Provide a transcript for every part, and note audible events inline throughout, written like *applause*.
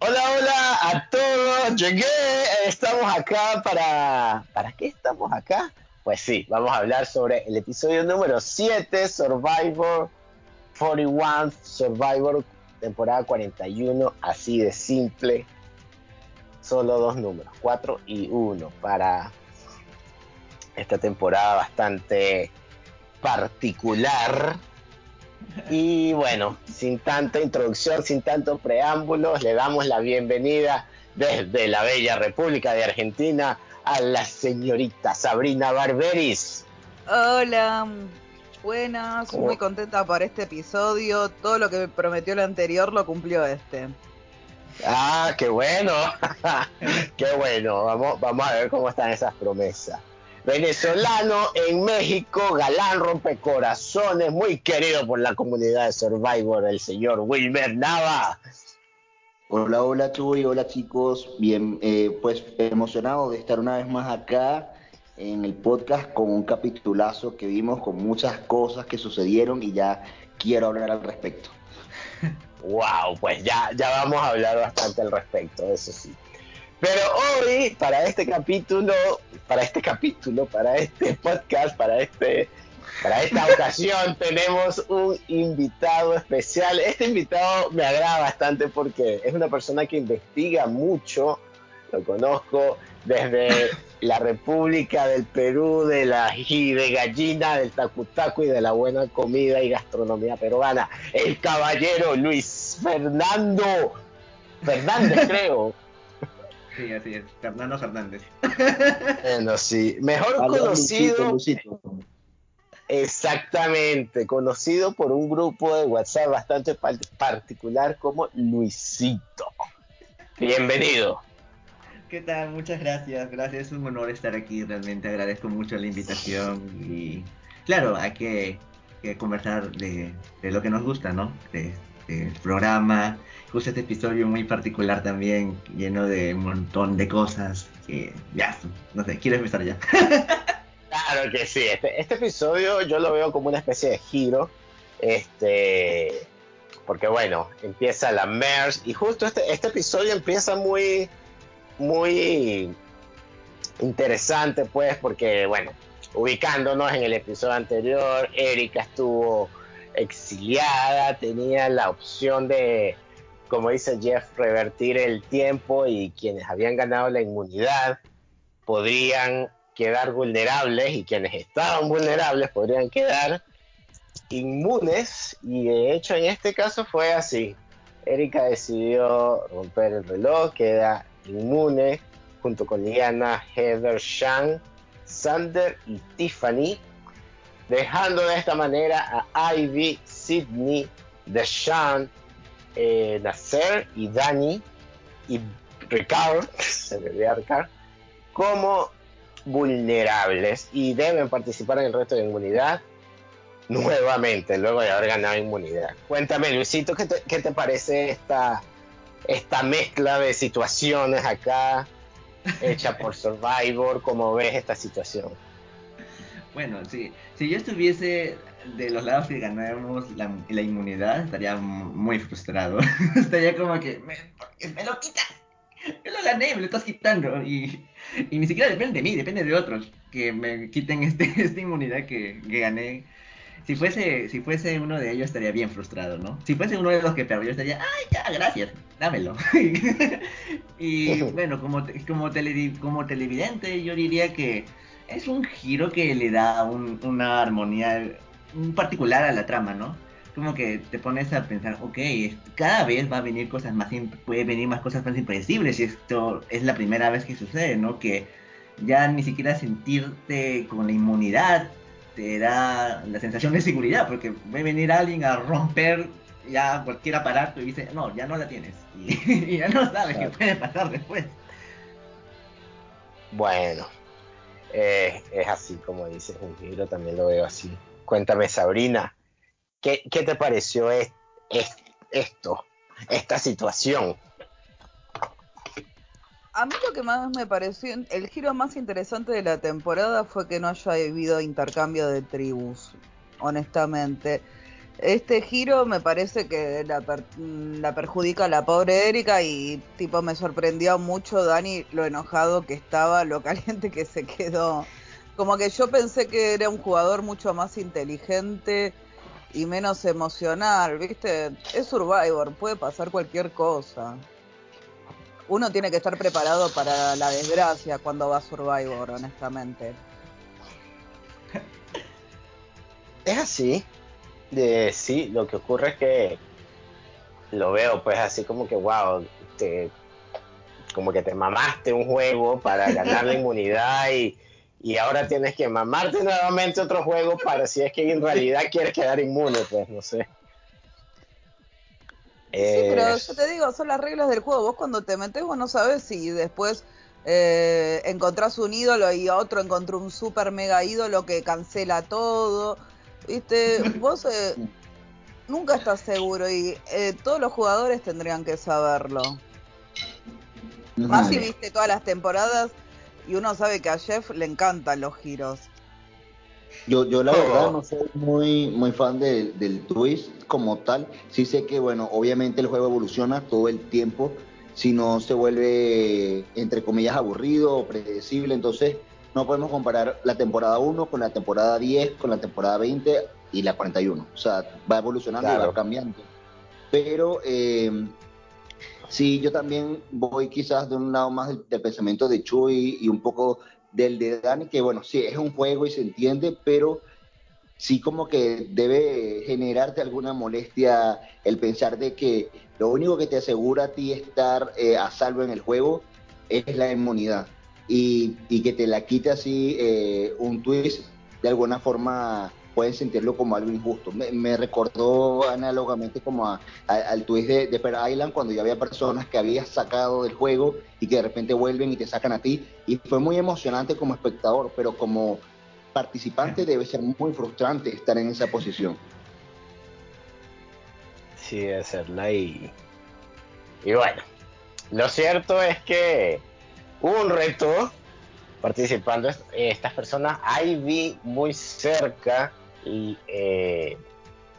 Hola, hola a todos. Llegué. Estamos acá para. ¿Para qué estamos acá? Pues sí, vamos a hablar sobre el episodio número 7, Survivor 41, Survivor temporada 41, así de simple. Solo dos números, 4 y 1, para esta temporada bastante particular. Y bueno, sin tanta introducción, sin tantos preámbulos, le damos la bienvenida desde la bella República de Argentina a la señorita Sabrina Barberis. Hola, buenas, muy contenta por este episodio. Todo lo que me prometió el anterior lo cumplió este. Ah, qué bueno, *laughs* qué bueno. Vamos, vamos a ver cómo están esas promesas venezolano en México, galán rompecorazones, muy querido por la comunidad de Survivor, el señor Wilmer Nava. Hola, hola Chuy, hola chicos, bien, eh, pues emocionado de estar una vez más acá en el podcast con un capitulazo que vimos con muchas cosas que sucedieron y ya quiero hablar al respecto. *laughs* Wow, pues ya, ya vamos a hablar bastante al respecto, eso sí. Pero hoy, para este capítulo, para este capítulo, para este podcast, para este, para esta *laughs* ocasión, tenemos un invitado especial. Este invitado me agrada bastante porque es una persona que investiga mucho. Lo conozco desde la República del Perú, de la de gallina, del tacutaco y de la buena comida y gastronomía peruana. El caballero Luis Fernando Fernández, creo. Sí, así es. Fernando Fernández. *laughs* Bueno, sí. Mejor conocido. Exactamente, conocido por un grupo de WhatsApp bastante particular como Luisito. Bienvenido. ¿Qué tal? Muchas gracias. Gracias, es un honor estar aquí. Realmente agradezco mucho la invitación. Y claro, hay que, conversar de, lo que nos gusta, ¿no? De, del programa, justo este episodio muy particular también, lleno de un montón de cosas que ya, no sé, quiero empezar ya. *laughs* claro que sí, este, este, episodio yo lo veo como una especie de giro, este, porque bueno, empieza la MERS y justo este, este episodio empieza muy, muy interesante pues, porque bueno, ubicándonos en el episodio anterior, Erika estuvo exiliada, tenía la opción de como dice Jeff, revertir el tiempo y quienes habían ganado la inmunidad podrían quedar vulnerables y quienes estaban vulnerables podrían quedar inmunes y de hecho en este caso fue así. Erika decidió romper el reloj, queda inmune junto con Liana, Heather, Shang, Sander y Tiffany, dejando de esta manera a Ivy, Sidney, Deshaun, eh, Nasser y Dani y Ricard, *laughs* se me Ricard, como vulnerables y deben participar en el resto de inmunidad nuevamente, luego de haber ganado inmunidad. Cuéntame, Luisito, ¿qué te, qué te parece esta, esta mezcla de situaciones acá hecha por *laughs* Survivor? ¿Cómo ves esta situación? Bueno, sí, si yo estuviese de los lados que ganamos la, inmunidad, estaría muy frustrado. *laughs* estaría como que, me, me, lo quitas. Yo lo gané, me lo estás quitando. Y, y, ni siquiera depende de mí, depende de otros que me quiten este, *laughs* esta inmunidad que, que, gané. Si fuese, si fuese uno de ellos, estaría bien frustrado, ¿no? Si fuese uno de los que perdió, estaría, ay, ya, gracias, dámelo. *laughs* y bueno, como, como, como televidente, yo diría que es un giro que le da una armonía particular a la trama, ¿no? Como que te pones a pensar, ok, cada vez va a venir cosas más, puede venir más cosas más impredecibles y esto es la primera vez que sucede, ¿no? Que ya ni siquiera sentirte con la inmunidad te da la sensación de seguridad, porque va a venir alguien a romper ya cualquier aparato y dice, no, ya no la tienes. Y, *laughs* ya no sabes qué puede pasar después. Bueno, eh, es así como dices, un giro también lo veo así. Cuéntame, Sabrina, ¿qué, te pareció esto, esta situación? A mí lo que más me pareció, el giro más interesante de la temporada fue que no haya habido intercambio de tribus, honestamente. Este giro me parece que la, la perjudica a la pobre Erika y tipo me sorprendió mucho Dani lo enojado que estaba, lo *laughs* caliente que se quedó. Como que yo pensé que era un jugador mucho más inteligente y menos emocional, ¿viste? Es Survivor, puede pasar cualquier cosa. Uno tiene que estar preparado para la desgracia cuando va a Survivor, honestamente. Es así, de, sí, lo que ocurre es que lo veo pues así como que, wow, te, como que te mamaste un juego para ganar la *laughs* inmunidad y, y ahora tienes que mamarte nuevamente otro juego para si es que en realidad quieres quedar inmune, pues no sé. Sí, pero yo te digo, son las reglas del juego. Vos cuando te metes, vos no sabes si después eh, encontrás un ídolo y otro encontró un super mega ídolo que cancela todo. Viste, *laughs* vos eh, nunca estás seguro y eh, todos los jugadores tendrían que saberlo. Más si viste todas las temporadas y uno sabe que a Jeff le encantan los giros. Yo, yo la verdad no soy muy, muy fan del twist como tal. Sí sé que, bueno, obviamente el juego evoluciona todo el tiempo, si no se vuelve, entre comillas, aburrido o predecible. Entonces, no podemos comparar la temporada 1 con la temporada 10, con la temporada 20 y la 41. O sea, va evolucionando y va cambiando. Pero eh, sí, yo también voy quizás de un lado más del, pensamiento de Chuy y un poco del de Dani, que bueno, sí, es un juego y se entiende, pero sí como que debe generarte alguna molestia el pensar de que lo único que te asegura a ti estar eh, a salvo en el juego es la inmunidad y, y que te la quite así eh, un twist, de alguna forma pueden sentirlo como algo injusto. Me, recordó análogamente como al twist de, de Island cuando ya había personas que habías sacado del juego y que de repente vuelven y te sacan a ti. Y fue muy emocionante como espectador, pero como participante debe ser muy frustrante estar en esa posición. Sí, debe serla y... Y bueno, lo cierto es que un reto participando estas personas. Ahí vi muy cerca y eh,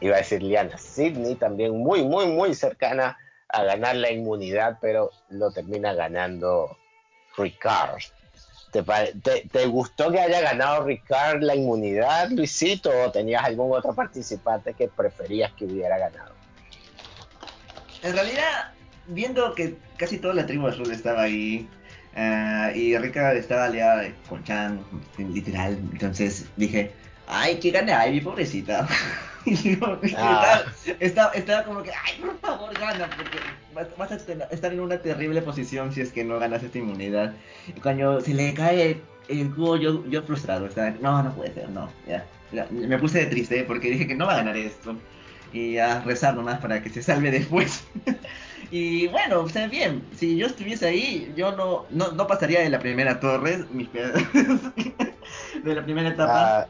iba a decir Liana Sidney también muy, muy, muy cercana a ganar la inmunidad, pero lo termina ganando Ricard. ¿Te, te, gustó que haya ganado Ricard la inmunidad, Luisito, o tenías algún otro participante que preferías que hubiera ganado? En realidad, viendo que casi toda la tribu azul estaba ahí, uh, y Ricard estaba aliada con Chan, literal, entonces dije, ay, que gane Ivy, pobrecita. *laughs* y ah. estaba, estaba, como que, ay, por favor, gana, porque vas, a estar en una terrible posición si es que no ganas esta inmunidad. Y cuando se le cae el cubo, yo, yo frustrado, estaba, no, no puede ser, no, ya. Me puse de triste porque dije que no va a ganar esto. Y a rezar nomás para que se salve después. *laughs* y bueno, o sea, bien, si yo estuviese ahí, yo no, no, no pasaría de la primera torre, mis *laughs* de la primera etapa. Ah,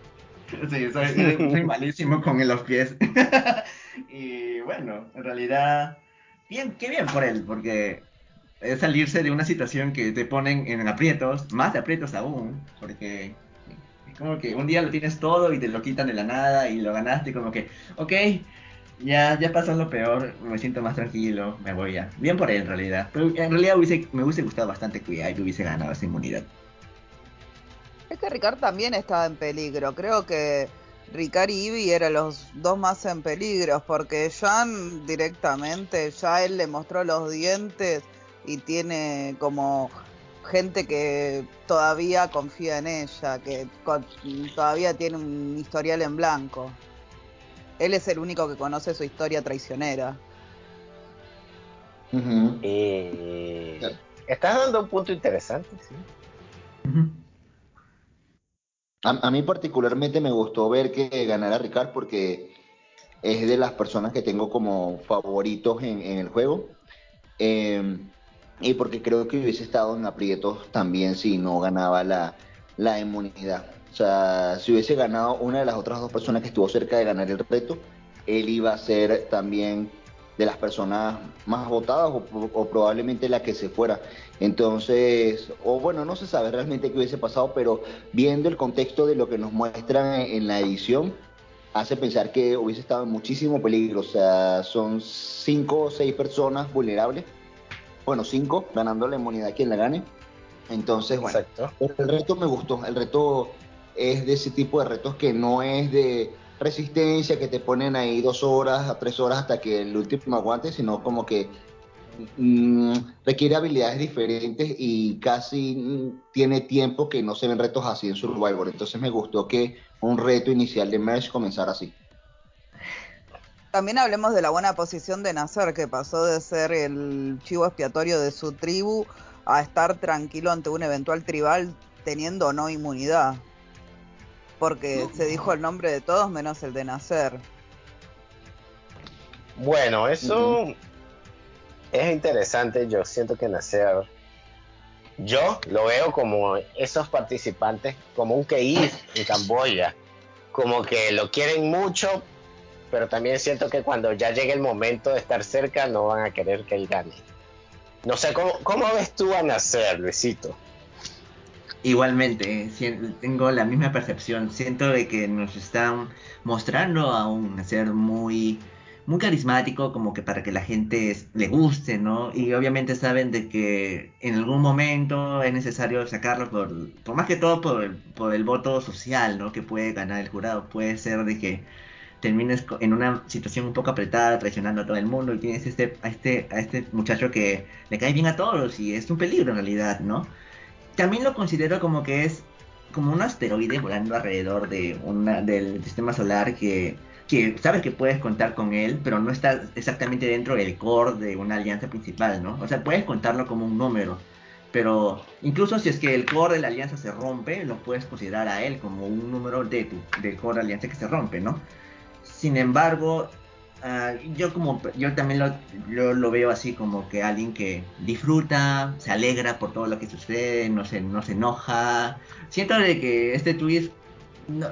Sí, soy, malísimo con los pies. *laughs* y bueno, en realidad, bien, qué bien por él, porque es salirse de una situación que te ponen en aprietos, más de aprietos aún, porque como que un día lo tienes todo y te lo quitan de la nada y lo ganaste, como que, ok, ya, ya pasó lo peor, me siento más tranquilo, me voy ya. Bien por él en realidad. Pero en realidad me hubiese gustado bastante que hubiese ganado esa inmunidad. Es que Ricard también estaba en peligro. Creo que Ricard y Ivy eran los dos más en peligro, porque Jan directamente, ya él le mostró los dientes y tiene como gente que todavía confía en ella, que todavía tiene un historial en blanco. Él es el único que conoce su historia traicionera. Eh, estás dando un punto interesante, sí. A, mí particularmente me gustó ver que ganara Ricard porque es de las personas que tengo como favoritos en, el juego. Em, y porque creo que hubiese estado en aprietos también si no ganaba la, la inmunidad. O sea, si hubiese ganado una de las otras dos personas que estuvo cerca de ganar el reto, él iba a ser también de las personas más votadas o, probablemente la que se fuera. Entonces, o bueno, no se sabe realmente qué hubiese pasado, pero viendo el contexto de lo que nos muestran en, la edición, hace pensar que hubiese estado en muchísimo peligro. O sea, son cinco o seis personas vulnerables. Bueno, cinco, ganando la inmunidad quien la gane. Entonces, bueno, Exacto. el reto me gustó. El reto es de ese tipo de retos que no es de resistencia, que te ponen ahí dos horas a tres horas hasta que el último aguante, sino como que mm, requiere habilidades diferentes y casi mm, tiene tiempo que no se ven retos así en Survivor. Entonces me gustó que un reto inicial de Merge comenzara así. También hablemos de la buena posición de Nasser, que pasó de ser el chivo expiatorio de su tribu a estar tranquilo ante un eventual tribal teniendo o no inmunidad. Porque se dijo el nombre de todos menos el de Nasser. Bueno, eso es interesante. Yo siento que Nacer, yo lo veo como esos participantes, como un KI en Camboya, como que lo quieren mucho, pero también siento que cuando ya llegue el momento de estar cerca, no van a querer que él gane. No sé, ¿cómo, cómo ves tú a Nacer, Luisito? Igualmente, sien- tengo la misma percepción. Siento de que nos están mostrando a un ser muy, muy carismático, como que para que la gente le guste, ¿no? Y obviamente saben de que en algún momento es necesario sacarlo por, por más que todo por, el- por el voto social, ¿no? Que puede ganar el jurado. Puede ser de que termines en una situación un poco apretada, traicionando a todo el mundo y tienes este, a este, a este muchacho que le cae bien a todos y es un peligro en realidad, ¿no? También lo considero como que es como un asteroide volando alrededor de una, del sistema solar que, que sabes que puedes contar con él, pero no está exactamente dentro del core de una alianza principal, ¿no? O sea, puedes contarlo como un número, pero incluso si es que el core de la alianza se rompe, lo puedes considerar a él como un número de tu del core de la alianza que se rompe, ¿no? Sin embargo, ah, yo como yo también lo, yo lo veo así como que alguien que disfruta, se alegra por todo lo que sucede, no se, no se enoja. Siento de que este twist no,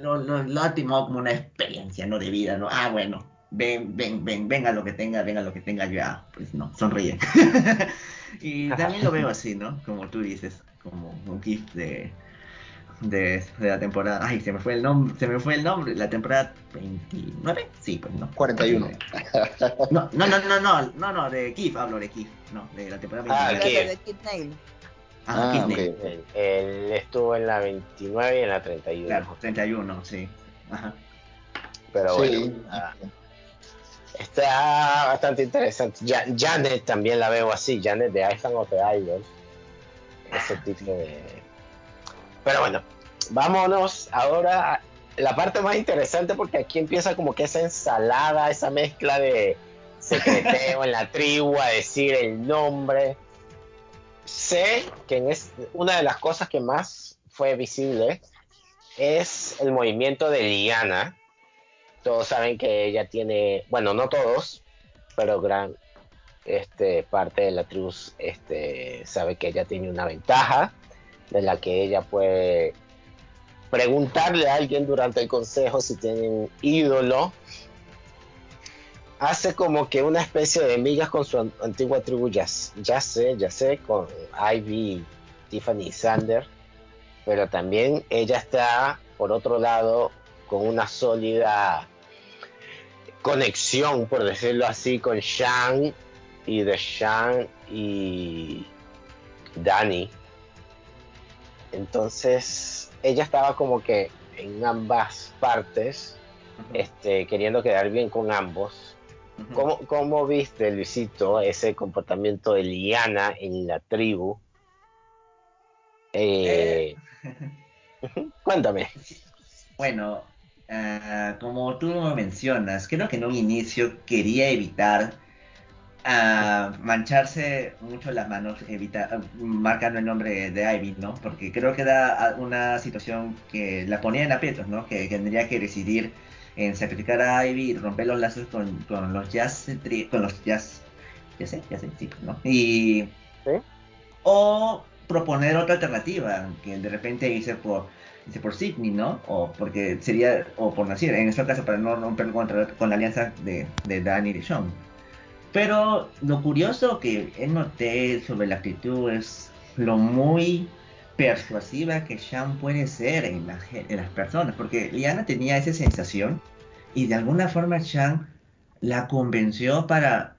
lo, lo- lo ha tomado como una experiencia, no de vida, ¿no? Ah, bueno, ven, ven, ven, venga lo que tenga, venga lo que tenga, ya, pues no, sonríe. *laughs* y también lo veo *laughs* así, ¿no? Como tú dices, como un GIF de, de, de la temporada. Ay, se me fue el nombre, se me fue el nombre, la temporada 29, sí, pues no. 41. No, no, no, no, no, no, no, de Kif, hablo de Kif, no, de la temporada Ah, 29. Kif. Era de Nail. Ah, Ah, Kif, ok. Él, él estuvo en la 29 y en la 31. Claro, 31, sí. Ajá. Pero Sí. bueno, ah, está bastante interesante. Ja- Janet también la veo así, Janet de Island of the Idols. Ese tipo de. Pero bueno, vámonos ahora la parte más interesante porque aquí empieza como que esa ensalada, esa mezcla de secreteo en la tribu, a decir el nombre. Sé que es, una de las cosas que más fue visible es el movimiento de Liana. Todos saben que ella tiene, bueno, no todos, pero gran este, parte de la tribu este, sabe que ella tiene una ventaja de la que ella puede preguntarle a alguien durante el consejo si tiene un ídolo. Hace como que una especie de migas con su an- antigua tribu, ya, sé, ya sé, con Ivy, Tiffany y Sander, pero también ella está, por otro lado, con una sólida conexión, por decirlo así, con Shang y de Shang y Danny. Entonces, ella estaba como que en ambas partes, este, queriendo quedar bien con ambos. Ujú. ¿Cómo, cómo viste, Luisito, ese comportamiento de Liana en la tribu? Eh, *laughs* Cuéntame. Bueno, ah, como tú mencionas, creo que en un inicio quería evitar ah, mancharse mucho las manos, evitar, marcando el nombre de Ivy, ¿no? Porque creo que era ah, una situación que la ponía en aprietos, ¿no? Que tendría que decidir en sacrificar a Ivy y romper los lazos con, con los jazz, con los jazz, ya sé, ya sé, sí, ¿no? Y ¿Sí? o proponer otra alternativa, que de repente hice por dice por Sidney, ¿no? O porque sería, o por Nasir, en este caso para no romper contra, con la alianza de, de Danny y de Sean. Pero lo curioso que noté sobre la actitud es lo muy persuasiva que Shang puede ser en, en las personas, porque Liana tenía esa sensación y de alguna forma Shang la convenció para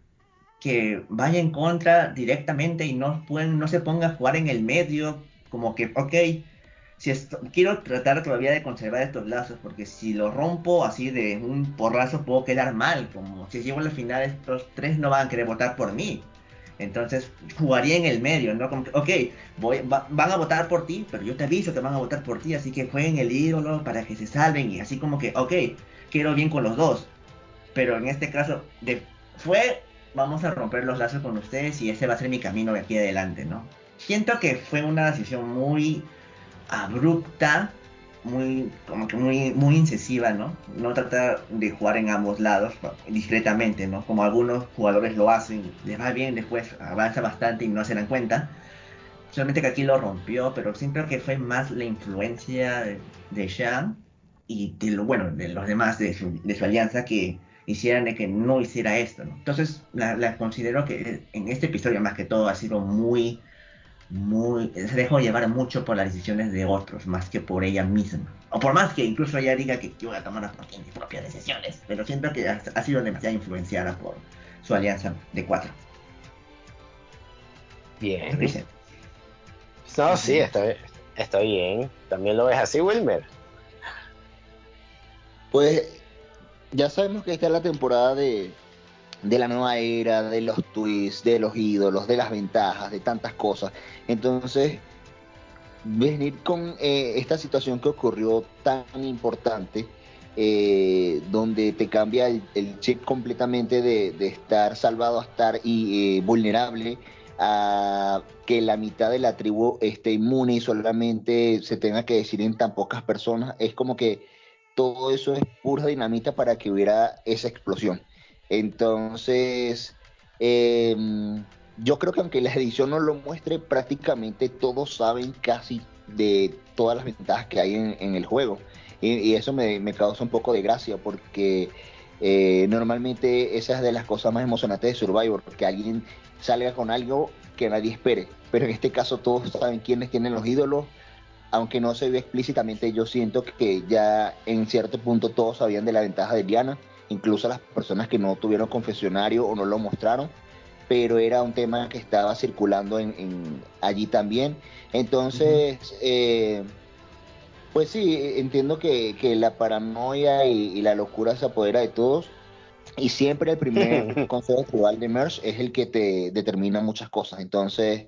que vaya en contra directamente y no, pueden, no se ponga a jugar en el medio, como que, ok, quiero tratar todavía de conservar estos lazos, porque si lo rompo así de un porrazo puedo quedar mal, como si llego a la final estos tres no van a querer votar por mí. Entonces jugaría en el medio, ¿no? Como que, ok, voy, van a votar por ti, pero yo te aviso que van a votar por ti, así que jueguen el ídolo para que se salven y así como que, ok, quiero bien con los dos. Pero en este caso, fue vamos a romper los lazos con ustedes y ese va a ser mi camino de aquí adelante, ¿no? Siento que fue una decisión muy abrupta, muy, como que muy, muy ¿no? No tratar de jugar en ambos lados discretamente, ¿no? Como algunos jugadores lo hacen, les va bien, después avanza bastante y no se dan cuenta. Solamente que aquí lo rompió, pero siento que fue más la influencia de, de y de lo bueno de los demás de su, de su alianza que hicieran de que no hiciera esto. Entonces, la, considero que en este episodio más que todo ha sido muy, muy, se dejó llevar mucho por las decisiones de otros, más que por ella misma. O por más que incluso ella diga que iba a tomar mis propias decisiones, pero siento que ha, sido demasiado influenciada por su alianza de cuatro. Bien. No, sí, está, está bien. ¿También lo ves así, Wilmer? Pues ya sabemos que esta es la temporada de, la nueva era, de los twists, de los ídolos, de las ventajas, de tantas cosas. Entonces, venir con eh, esta situación que ocurrió tan importante, eh, donde te cambia el, chip completamente de, estar salvado a estar y, eh, vulnerable a que la mitad de la tribu esté inmune y solamente se tenga que decir en tan pocas personas, es como que todo eso es pura dinamita para que hubiera esa explosión. Entonces, em, yo creo que aunque la edición no lo muestre, prácticamente todos saben casi de todas las ventajas que hay en, el juego. Y, eso me, causa un poco de gracia porque eh, normalmente esa es de las cosas más emocionantes de Survivor, que alguien salga con algo que nadie espere. Pero en este caso todos saben quiénes tienen los ídolos, aunque no se ve explícitamente, yo siento que ya en cierto punto todos sabían de la ventaja de Diana, incluso las personas que no tuvieron confesionario o no lo mostraron, pero era un tema que estaba circulando en, allí también. Entonces, eh, pues sí, entiendo que, la paranoia y, la locura se apodera de todos. Y siempre el primer *laughs* consejo tribal de Merge es el que te determina muchas cosas. Entonces,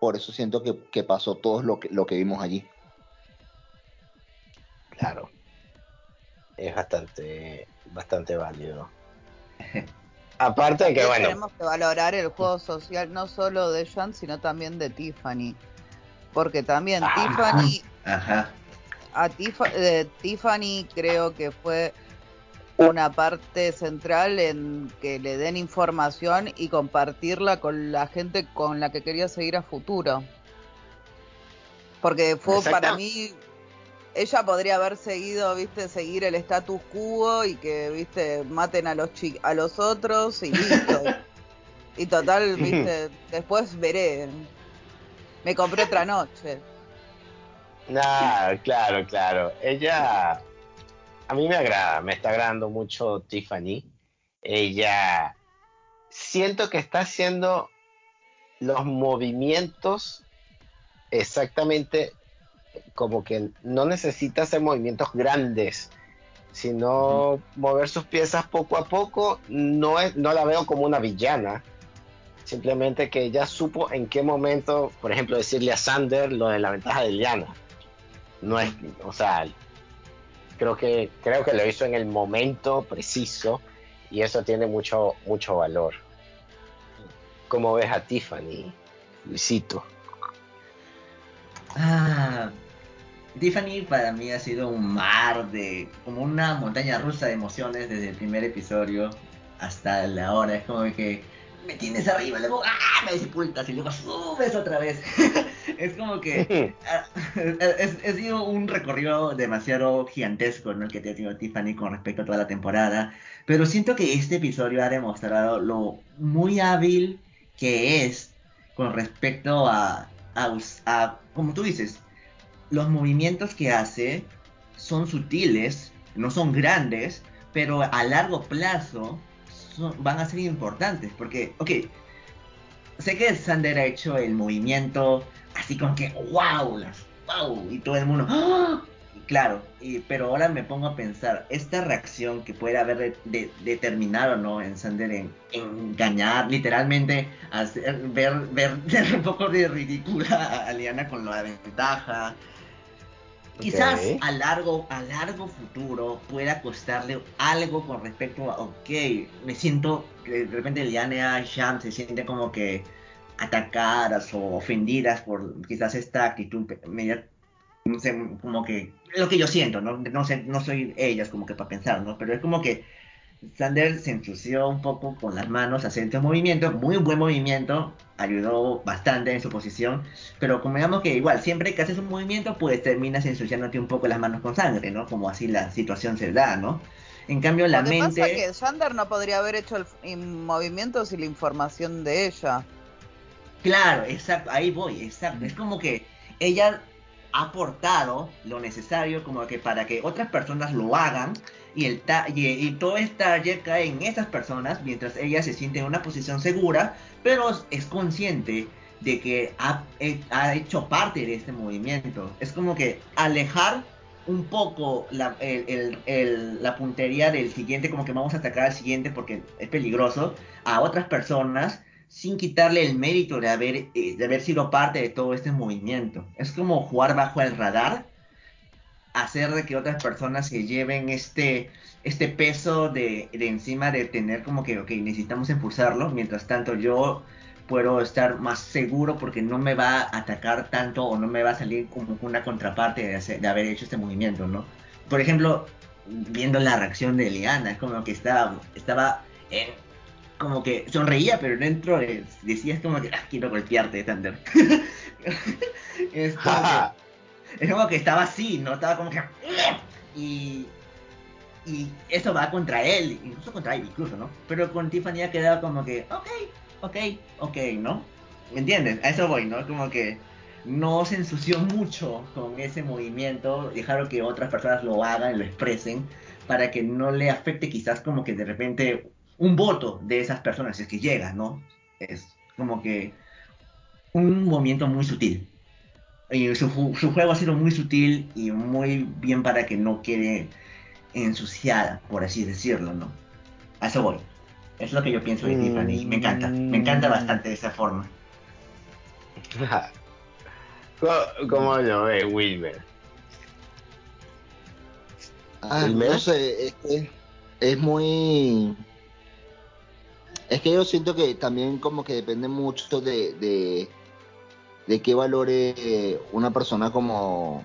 por eso siento que, pasó todo lo que, lo que vimos allí. Claro. Es bastante, bastante válido. *laughs* Aparte de que, bueno. Tenemos que valorar el juego social no solo de John, sino también de Tiffany. Porque también ah. Tiffany. Ajá. A eh, Tiffany creo que fue una parte central en que le den información y compartirla con la gente con la que quería seguir a futuro. Porque fue para mí, ella podría haber seguido, viste, seguir el status quo y que, viste, maten a los a los otros y listo. *laughs* y total, viste, *laughs* después veré. Me compré otra noche. Nah, claro, claro. Ella a mí me agrada, me está agradando mucho Tiffany. Ella siento que está haciendo los movimientos exactamente como que no necesita hacer movimientos grandes, sino mover sus piezas poco a poco. No, es, no la veo como una villana, simplemente que ella supo en qué momento, por ejemplo, decirle a Sander lo de la ventaja de Liana. No es, o sea, creo que, creo que lo hizo en el momento preciso y eso tiene mucho, mucho valor. ¿Cómo ves a Tiffany, Luisito? Ah, Tiffany para mí ha sido un mar de, como una montaña rusa de emociones desde el primer episodio hasta la hora. Es como que me tienes arriba, luego ¡ah! me sepultas y luego subes otra vez. *laughs* es como que ha, ah, sido un recorrido demasiado gigantesco ¿no? el que te ha tenido Tiffany con respecto a toda la temporada. Pero siento que este episodio ha demostrado lo muy hábil que es con respecto a a, como tú dices, los movimientos que hace son sutiles, no son grandes, pero a largo plazo van a ser importantes. Porque, ok, sé que Sander ha hecho el movimiento así como que, wow, las, wow, y todo el mundo, ¡Ah! claro, pero ahora me pongo a pensar, esta reacción que puede haber determinado, ¿no? En Sander en, engañar, literalmente, hacer, ver, ver, *laughs* un poco de ridícula a Liana con la ventaja. Quizás a largo, a largo futuro pueda costarle algo con respecto a, ok, me siento, de repente Liana y Sham se siente como que atacadas o ofendidas por quizás esta actitud media no sé, como que lo que yo siento, ¿no? No sé, no soy ellas como que para pensar, ¿no? Pero es como que Sander se ensució un poco con las manos, hacer este movimiento, muy buen movimiento, ayudó bastante en su posición, pero como digamos que igual, siempre que haces un movimiento, pues terminas ensuciándote un poco las manos con sangre, ¿no? Como así la situación se da, ¿no? En cambio, la mente... Pasa que Sander no podría haber hecho el movimiento sin la información de ella. Claro, exacto, ahí voy, exacto. Es como que ella ha aportado lo necesario como que para que otras personas lo hagan y, el y, todo el taller cae en esas personas mientras ella se siente en una posición segura, pero es consciente de que ha, ha hecho parte de este movimiento. Es como que alejar un poco la, la puntería del siguiente, como que vamos a atacar al siguiente porque es peligroso, a otras personas sin quitarle el mérito de haber, eh, de haber sido parte de todo este movimiento. Es como jugar bajo el radar, hacer de que otras personas se lleven este, este peso de, de encima de tener como que, ok, necesitamos impulsarlo, mientras tanto yo puedo estar más seguro porque no me va a atacar tanto o no me va a salir como una contraparte de, de haber hecho este movimiento, ¿no? Por ejemplo, viendo la reacción de Liana, es como que estaba, estaba en como que sonreía, pero dentro de, decías como que ah, quiero golpearte, Thunder. *laughs* es, como que, *laughs* es como que estaba así, ¿no? Estaba como que. Y, y eso va contra él, incluso contra él, incluso, ¿no? Pero con Tiffany ha quedado como que, ok, ok, ok, ¿no? ¿Me entiendes? A eso voy, ¿no? Como que no se ensució mucho con ese movimiento, dejaron que otras personas lo hagan, lo expresen, para que no le afecte quizás como que de repente un voto de esas personas, es que llega, ¿no? Es como que un movimiento muy sutil. Y su, juego ha sido muy sutil y muy bien para que no quede ensuciada, por así decirlo, ¿no? A eso voy. Es lo que yo pienso de Tiffany. Me encanta. Me encanta bastante de esa forma. *laughs* ¿Cómo lo ve Wilmer? Ah, no sé, es que es muy es que yo siento que también como que depende mucho de, de, qué valore una persona como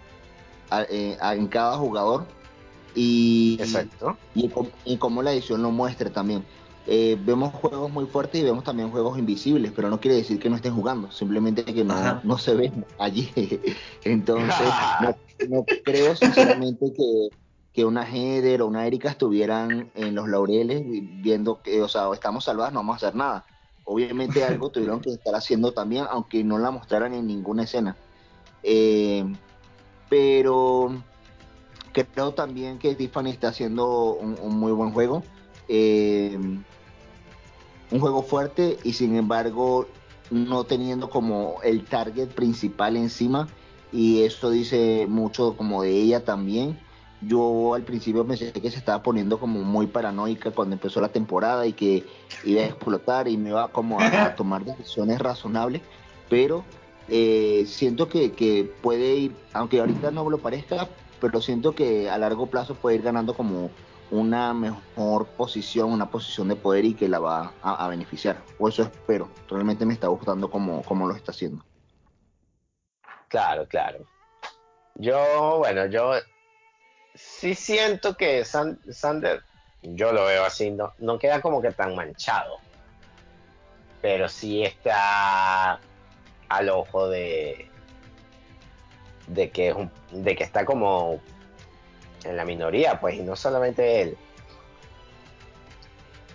eh, en cada jugador y, Exacto. Y, cómo la edición lo muestre también. Eh, vemos juegos muy fuertes y vemos también juegos invisibles, pero no quiere decir que no estén jugando, simplemente que no, no se ven allí. *laughs* Entonces, *laughs* no, no creo sinceramente que, que una Heather o una Erika estuvieran en los laureles viendo que, o sea, estamos salvadas, no vamos a hacer nada. Obviamente algo *laughs* tuvieron que estar haciendo también, aunque no la mostraran en ninguna escena. Eh, pero creo también que Tiffany está haciendo un, muy buen juego. Eh, un juego fuerte y sin embargo no teniendo como el target principal encima y eso dice mucho como de ella también yo al principio pensé que se estaba poniendo como muy paranoica cuando empezó la temporada y que iba a explotar y me iba como a, *laughs* tomar decisiones razonables, pero eh, siento que, puede ir, aunque ahorita no lo parezca, pero siento que a largo plazo puede ir ganando como una mejor posición, una posición de poder y que la va a, beneficiar. O eso espero. Realmente me está gustando como, como lo está haciendo. Claro, claro. Yo, bueno, yo sí siento que Sander, yo lo veo así, no, no queda como que tan manchado. Pero sí está al ojo de, de que, de que está como en la minoría, pues, y no solamente él.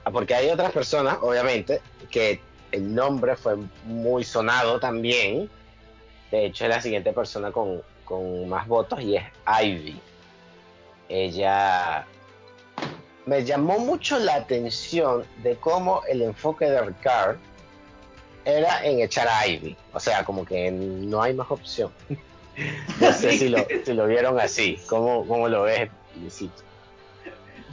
Ah, porque hay otras personas, obviamente, que el nombre fue muy sonado también, De hecho, es la siguiente persona con, con más votos y es Ivy. Ella me llamó mucho la atención de cómo el enfoque de Ricard era en echar a Ivy. O sea, como que no hay más opción. *laughs* no sé si lo, si lo vieron así. ¿Cómo, cómo lo ves, Luisito?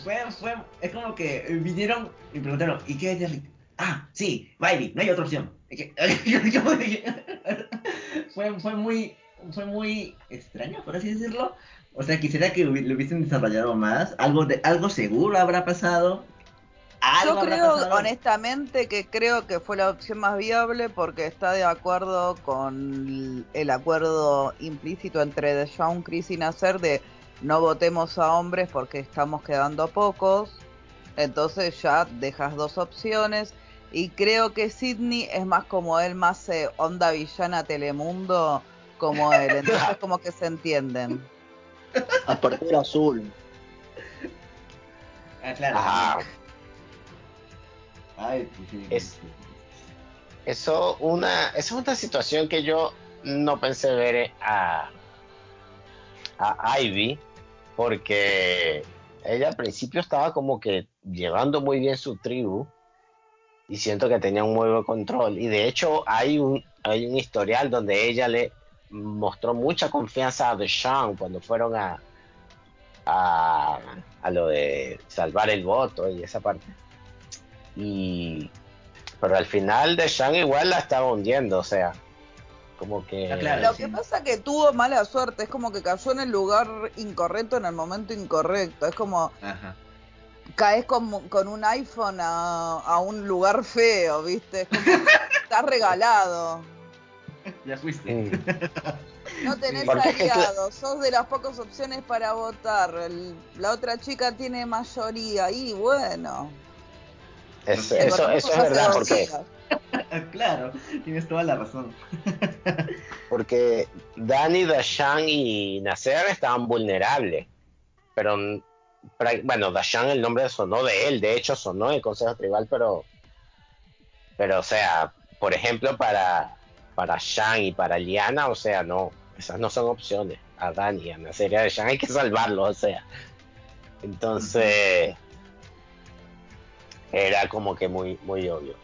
Fue, fue, es como que vinieron y preguntaron, ¿y qué es de? Ah, sí, Ivy, no hay otra opción. *laughs* *laughs* fue, fue muy fue muy extraño, por así decirlo. O sea, quisiera que lo hubiesen desarrollado más. Algo de algo seguro habrá pasado. Yo creo, honestamente, que creo que fue la opción más viable porque está de acuerdo con el acuerdo implícito entre Deshaun, Chris y Nasser de no votemos a hombres porque estamos quedando pocos. Entonces ya dejas dos opciones. Y creo que Sidney es más como él, más eh, onda villana Telemundo como él. Entonces *laughs* como que se entienden. Aparte azul. Ah, claro. Ay, es, eso una, es una situación que yo no pensé ver a, a Ivy, porque ella al principio estaba como que llevando muy bien su tribu y siento que tenía un muy buen control. Y de hecho hay un, hay un historial donde ella le mostró mucha confianza a Deshaun cuando fueron a, a, a, lo de salvar el voto y esa parte. Y, pero al final Deshaun igual la estaba hundiendo, o sea, como que... Lo que pasa que tuvo mala suerte, es como que cayó en el lugar incorrecto en el momento incorrecto, es como... Caes con, con un iPhone a, a, un lugar feo, ¿viste? Es como, *laughs* está regalado. Ya fuiste. *laughs* No tenés aliados, sos de las pocas opciones para votar. la otra chica tiene mayoría y bueno. eso, eso es verdad, porque. *laughs* claro, tienes toda la razón. *laughs* porque Dani, Dashan y Nasser estaban vulnerables. Pero, bueno, Dashan el nombre sonó de él, de hecho sonó en el Consejo Tribal, pero. Pero, o sea, por ejemplo, para para Shang y para Liana, o sea, no, esas no son opciones. A Dani, a la serie de Shang hay que salvarlo, o sea. Entonces, era como que muy, muy obvio.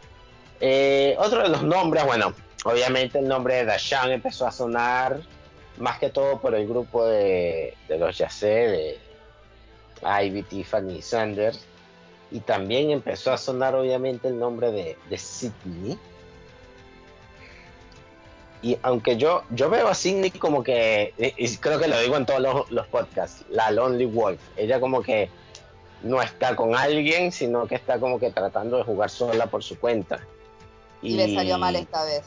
Eh, otro de los nombres, bueno, obviamente el nombre de Dashan empezó a sonar más que todo por el grupo de, los Yacé, de Ivy, Tiffany y Sanders. Y también empezó a sonar obviamente el nombre de, de Sidney y aunque yo, yo veo a Sidney como que, y creo que lo digo en todos los, podcasts, la Lonely Wolf. Ella como que no está con alguien, sino que está como que tratando de jugar sola por su cuenta. Y, le salió mal esta vez.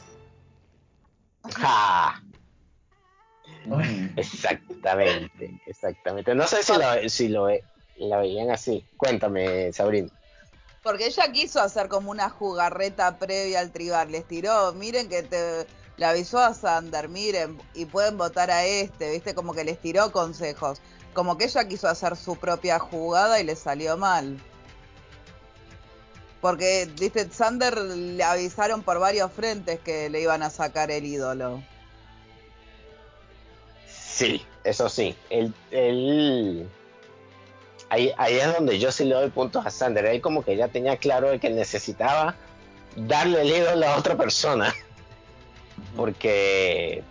exactamente, exactamente. No sé si lo, si lo la veían así. Cuéntame, Sabrina. Porque ella quiso hacer como una jugarreta previa al tribal. Les tiró, miren que te le avisó a Sander, miren, y pueden votar a este, viste, como que les tiró consejos. Como que ella quiso hacer su propia jugada y le salió mal. Porque, viste, Sander le avisaron por varios frentes que le iban a sacar el ídolo. Sí, eso sí. Él, Ahí, ahí es donde yo sí le doy puntos a Sander. Él como que ya tenía claro que necesitaba darle el ídolo a otra persona porque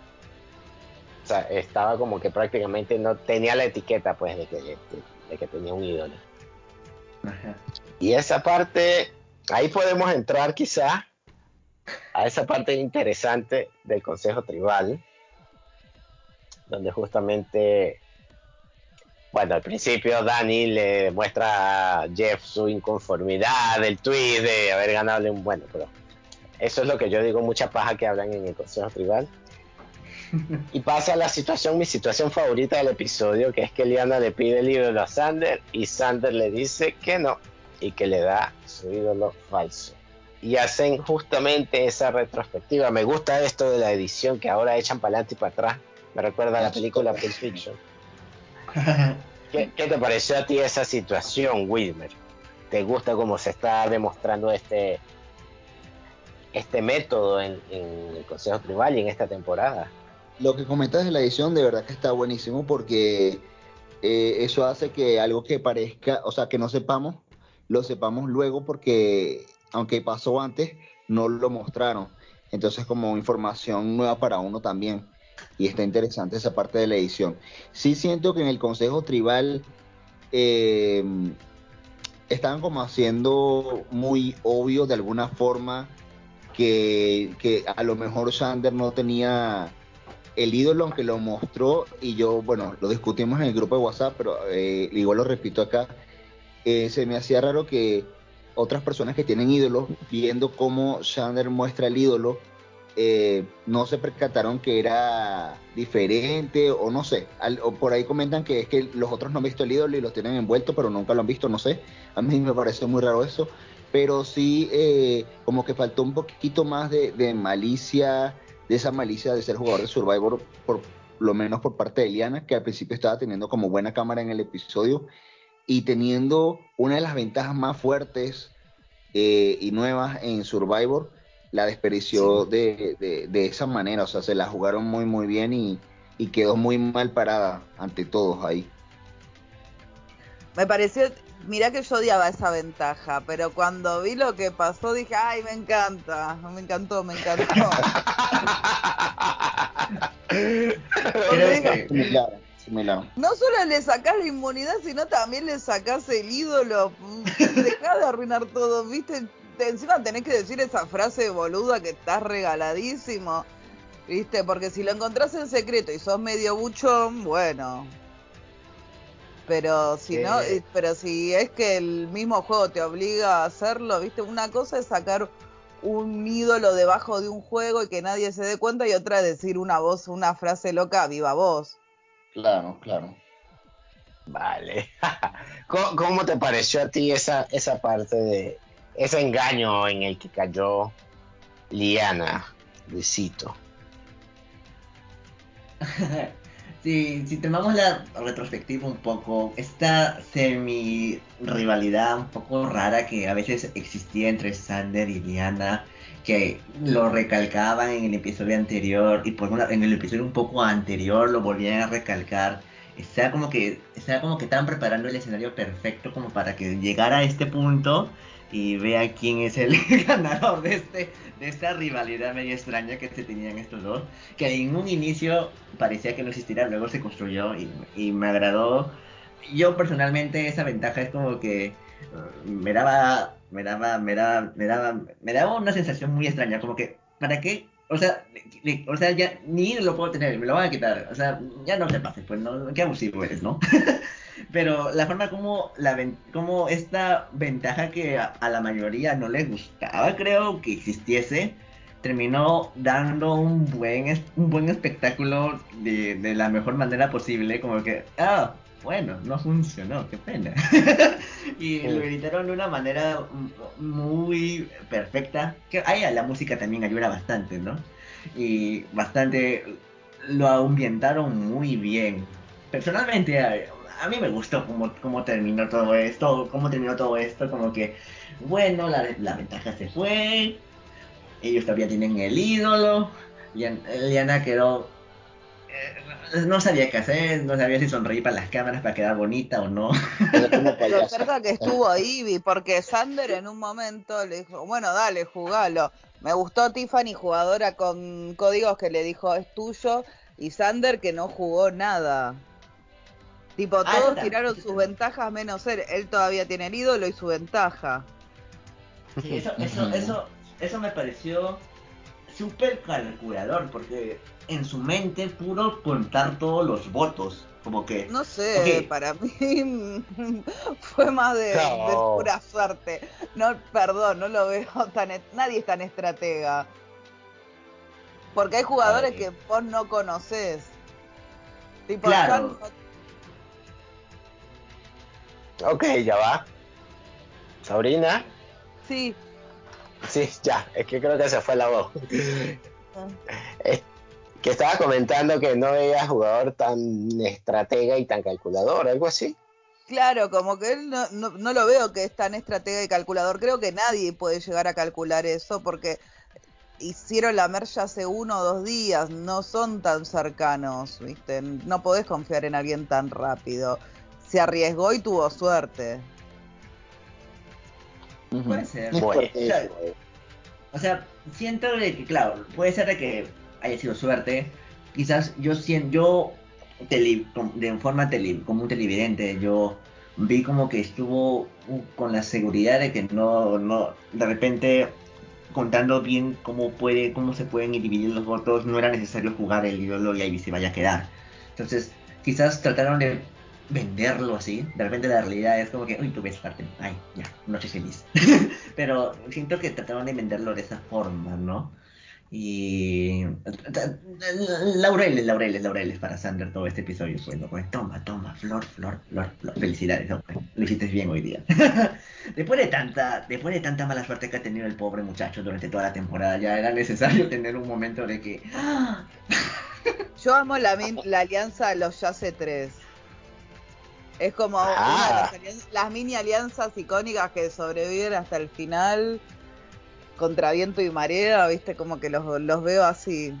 estaba como que prácticamente no tenía la etiqueta pues de que, de, que tenía un ídolo. Y esa parte, ahí podemos entrar quizá a esa parte interesante del Consejo Tribal, donde justamente, bueno, al principio Dani le muestra a Jeff su inconformidad del tweet de haber ganado un bueno, pero eso es lo que yo digo, mucha paja que hablan en el Consejo Tribal. Y pasa la situación, mi situación favorita del episodio, que es que Liana le pide el ídolo a Sander y Sander le dice que no y que le da su ídolo falso. Y hacen justamente esa retrospectiva. Me gusta esto de la edición que ahora echan para adelante y para atrás. Me recuerda a la película Pulp Fiction. *laughs* ¿Qué, ¿Qué, te pareció a ti esa situación, Wilmer? ¿Te gusta cómo se está demostrando este, este método en, el Consejo Tribal y en esta temporada. lo que comentas de la edición de verdad que está buenísimo porque eh, eso hace que algo que parezca, o sea, que no sepamos, lo sepamos luego porque aunque pasó antes, no lo mostraron. Entonces como información nueva para uno también. Y está interesante esa parte de la edición. Sí siento que en el Consejo Tribal eh, estaban como haciendo muy obvio de alguna forma que, que a lo mejor Sander no tenía el ídolo, aunque lo mostró, y yo, bueno, lo discutimos en el grupo de WhatsApp, pero eh, igual lo repito acá, eh, se me hacía raro que otras personas que tienen ídolos, viendo cómo Sander muestra el ídolo, eh, no se percataron que era diferente o no sé. o por ahí comentan que es que los otros no han visto el ídolo y los tienen envuelto, pero nunca lo han visto, no sé. A mí me parece muy raro eso. Pero sí, eh, como que faltó un poquito más de, de, malicia, de esa malicia de ser jugador de Survivor, por lo menos por parte de Eliana, que al principio estaba teniendo como buena cámara en el episodio y teniendo una de las ventajas más fuertes eh, y nuevas en Survivor la desperdició sí. de, de, de, esa manera, o sea, se la jugaron muy muy bien y, y, quedó muy mal parada ante todos ahí. Me pareció, mira que yo odiaba esa ventaja, pero cuando vi lo que pasó dije, ay, me encanta, me encantó, me encantó. *laughs* Creo similar, similar. No solo le sacás la inmunidad, sino también le sacás el ídolo. Dejá de arruinar todo, viste, encima tenés que decir esa frase boluda que estás regaladísimo, ¿viste? Porque si lo encontrás en secreto y sos medio buchón, bueno. Pero si no, eh. pero si es que el mismo juego te obliga a hacerlo, ¿viste? Una cosa es sacar un ídolo debajo de un juego y que nadie se dé cuenta y otra es decir una voz, una frase loca, viva voz. Claro, claro. Vale. *laughs* ¿Cómo, ¿Cómo, te pareció a ti esa, esa parte de, ese engaño en el que cayó Liana, Luisito. *laughs* si, si tomamos la retrospectiva un poco, esta semi rivalidad un poco rara que a veces existía entre Sander y Liana, que lo recalcaban en el episodio anterior y por una, en el episodio un poco anterior lo volvían a recalcar. Está como que, está como que estaban preparando el escenario perfecto como para que llegara a este punto y vea quién es el *laughs* ganador de este de esta rivalidad medio extraña que se tenían estos dos que en un inicio parecía que no existiera luego se construyó y, y me agradó yo personalmente esa ventaja es como que uh, me daba me daba me daba me daba me daba una sensación muy extraña como que para qué o sea, o sea, ya ni lo puedo tener, me lo van a quitar. O sea, ya no te pases, pues, no, qué abusivo eres, ¿no? *laughs* Pero la forma como, la, como esta ventaja que a, a, la mayoría no les gustaba, creo que existiese, terminó dando un buen, un buen espectáculo de, de la mejor manera posible. Como que, ah, bueno, no funcionó, qué pena. *laughs* y lo editaron de una manera muy perfecta. Que ahí la música también ayuda bastante, ¿no? Y bastante lo ambientaron muy bien. Personalmente, a, mí me gustó cómo, cómo, terminó todo esto, cómo terminó todo esto, como que, bueno, la, la ventaja se fue, ellos todavía tienen el ídolo, Liana quedó no sabía qué hacer, no sabía si sonreír para las cámaras para quedar bonita o no. Lo cerca que estuvo Ivy, porque Sander en un momento le dijo, bueno, dale, jugalo. Me gustó Tiffany, jugadora con códigos que le dijo, es tuyo, y Sander que no jugó nada. Tipo, ah, todos tiraron sus ventajas menos él. Él todavía tiene el ídolo y su ventaja. Sí, eso, *laughs* eso, eso, eso me pareció súper calculador, porque en su mente puro contar todos los votos. Como que. No sé, okay. para mí *laughs* fue más de, no. de, pura suerte. No, perdón, no lo veo tan. Nadie es tan estratega. Porque hay jugadores Ay. que vos no conoces. Tipo, claro. No... Ok, ya va. Sabrina. Sí. Sí, ya, es que creo que se fue la voz. Ah. Es que estaba comentando que no veía jugador tan estratega y tan calculador, algo así. Claro, como que él no, no, no, lo veo que es tan estratega y calculador. Creo que nadie puede llegar a calcular eso porque hicieron la merge hace uno o dos días, no son tan cercanos, ¿viste? No podés confiar en alguien tan rápido. Se arriesgó y tuvo suerte. Puede ser. O sea, siento que, claro, puede ser de que haya sido suerte. Quizás yo siento, yo de forma tele, como un televidente, yo vi como que estuvo con la seguridad de que no, no, de repente contando bien cómo puede, cómo se pueden dividir los votos, no era necesario jugar el ídolo y ahí se vaya a quedar. Entonces, quizás trataron de venderlo así. De repente la realidad es como que, uy, tuve parte. Ay, ya, noche feliz. *laughs* Pero siento que trataron de venderlo de esa forma, ¿no? Y laureles, laureles, laureles para Sander todo este episodio pues toma, toma, flor, flor, flor, flor. Felicidades, hombre. Lo hiciste bien hoy día. *laughs* después de tanta, después de tanta mala suerte que ha tenido el pobre muchacho durante toda la temporada, ya era necesario tener un momento de que. Yo amo la, la alianza de los Yace 3. Es como una de las, las mini alianzas icónicas que sobreviven hasta el final contra viento y marea, viste, como que los, los veo así.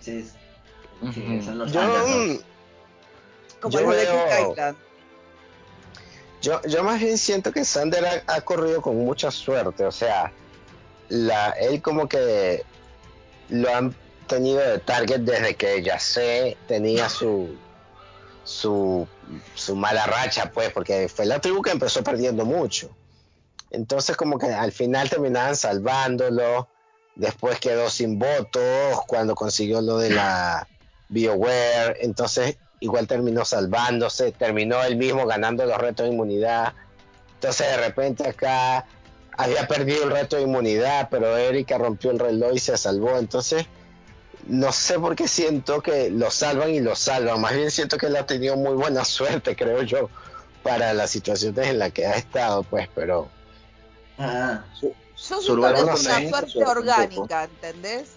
Sí, sí son los yo, Como yo de Yo, yo más bien siento que Sander ha, corrido con mucha suerte, o sea, la, él como que lo han tenido de target desde que ya sé tenía su, su, su mala racha, pues, porque fue la tribu que empezó perdiendo mucho. Entonces como que al final terminaban salvándolo, después quedó sin votos cuando consiguió lo de la BioWare, entonces igual terminó salvándose, terminó él mismo ganando los retos de inmunidad. Entonces de repente acá había perdido el reto de inmunidad, pero Erika rompió el reloj y se salvó. Entonces no sé por qué siento que lo salvan y lo salvan. Más bien siento que él ha tenido muy buena suerte, *laughs* creo yo, para las situaciones en las que ha estado, pues, pero Ah. Yo siento que es una suerte orgánica, ¿entendés?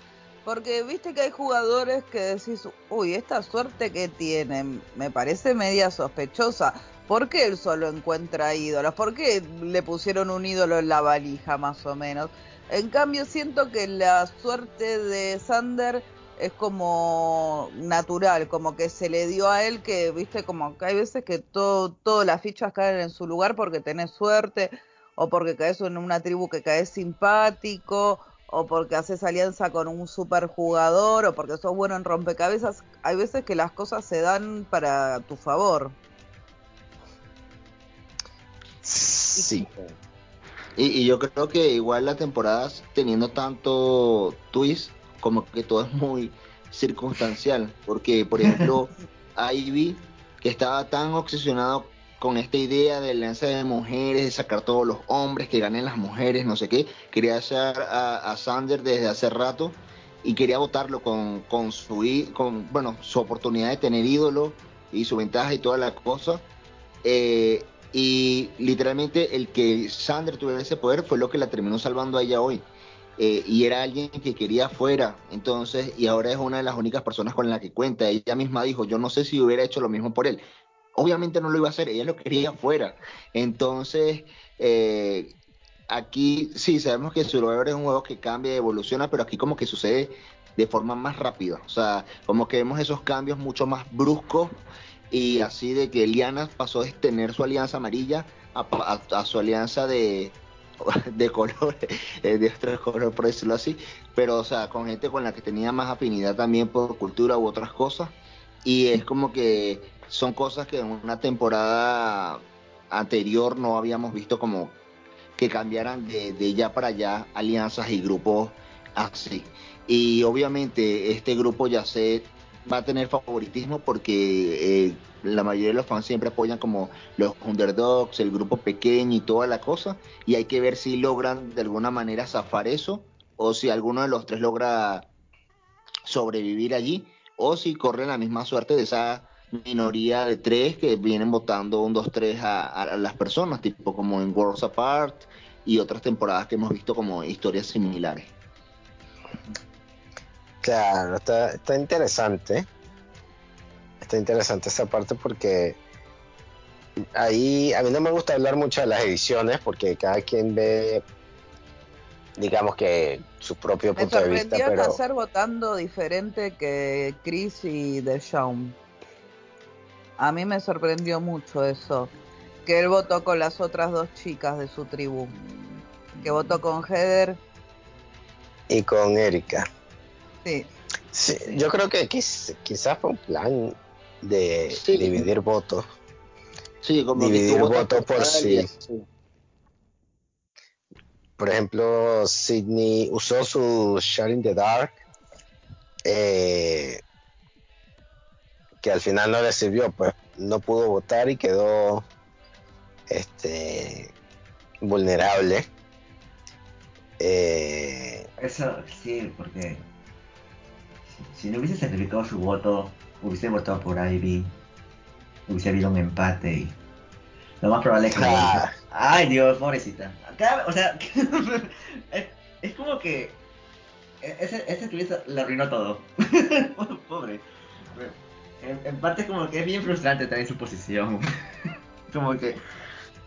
Porque viste que hay jugadores que decís, uy, esta suerte que tienen me parece media sospechosa. ¿Por qué él solo encuentra ídolos? ¿Por qué le pusieron un ídolo en la valija, más o menos? En cambio, siento que la suerte de Sander es como natural, como que se le dio a él que, viste, como que hay veces que todo, todas las fichas caen en su lugar porque tenés suerte o porque caes en una tribu que caes simpático, o porque haces alianza con un superjugador, o porque sos bueno en rompecabezas. Hay veces que las cosas se dan para tu favor. Sí. Y, yo creo que igual la temporada teniendo tanto twist, como que todo es muy circunstancial. Porque, por ejemplo, *laughs* Ivy, que estaba tan obsesionado con esta idea de alianza de mujeres, de sacar todos los hombres, que ganen las mujeres, no sé qué. Quería hacer a, Sander desde hace rato y quería votarlo con, con, su, con bueno, su oportunidad de tener ídolo y su ventaja y toda la cosa. Eh, y literalmente el que Sander tuviera ese poder fue lo que la terminó salvando a ella hoy. Eh, y era alguien que quería fuera, entonces, y ahora es una de las únicas personas con la que cuenta. Ella misma dijo, yo no sé si hubiera hecho lo mismo por él, obviamente no lo iba a hacer, ella lo quería afuera. Entonces, eh, aquí sí, sabemos que Survivor es un juego que cambia evoluciona, pero aquí como que sucede de forma más rápida. O sea, como que vemos esos cambios mucho más bruscos y así de que Eliana pasó de tener su alianza amarilla a, su alianza de, *laughs* de color, eh, de otro color, por decirlo así, pero o sea, con gente con la que tenía más afinidad también por cultura u otras cosas. Y es como que son cosas que en una temporada anterior no habíamos visto como que cambiaran de, de ya para allá alianzas y grupos así. Y obviamente este grupo ya se va a tener favoritismo porque eh, la mayoría de los fans siempre apoyan como los underdogs, el grupo pequeño y toda la cosa. Y hay que ver si logran de alguna manera zafar eso o si alguno de los tres logra sobrevivir allí o si corren la misma suerte de esa minoría de tres que vienen votando un 2-3 a, las personas, tipo como en Worlds Apart y otras temporadas que hemos visto como historias similares. Claro, está, está interesante. Está interesante esa parte porque ahí a mí no me gusta hablar mucho de las ediciones porque cada quien ve digamos que su propio Me punto de vista, sorprendió pero nacer votando diferente que Chris y Deshaun. A mí me sorprendió mucho eso. Que él votó con las otras dos chicas de su tribu. Que votó con Heather. y con Erika. Sí. Sí, yo creo que quiz- quizás fue un plan de Sí. dividir votos. Sí, como Dividir que tú votas voto por sí. día, sí. Por ejemplo, Sidney usó su Shot in the Dark, eh, que al final no le sirvió, pues no pudo votar y quedó este vulnerable. Eh, Eso sí, porque si, no hubiese sacrificado su voto, hubiese votado por Ivy, hubiese habido un empate y lo más probable es que... Ah. Ay Dios, pobrecita. Acá, o sea, *laughs* es, es como que e- ese, ese twist le arruinó todo. *laughs* Pobre. En, en parte es como que es bien frustrante también su posición. *laughs* como que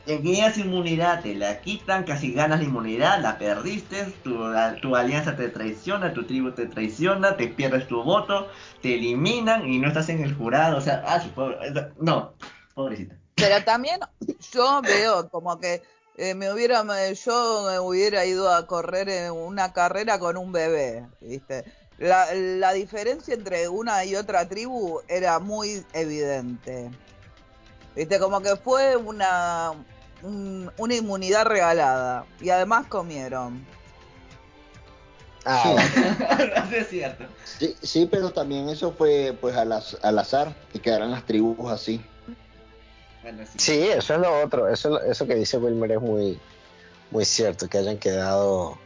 Tenías inmunidad, te la quitan, casi ganas la inmunidad, la perdiste, tu, tu alianza te traiciona, tu tribu te traiciona, te pierdes tu voto, te eliminan y no estás en el jurado, o sea, ah, pobre, no, pobrecita. Pero también yo veo como que eh, me hubiera, yo me hubiera ido a correr en una carrera con un bebé, ¿viste? La, la diferencia entre una y otra tribu era muy evidente. ¿Viste? Como que fue una, un- una inmunidad regalada. Y además comieron. ah, Eso *laughs* es cierto. Sí, sí, pero también eso fue pues al, az- al azar, que quedaran las tribus así. Bueno, sí. Sí, eso es lo otro. Eso, eso que dice Wilmer es muy, muy cierto, que hayan quedado.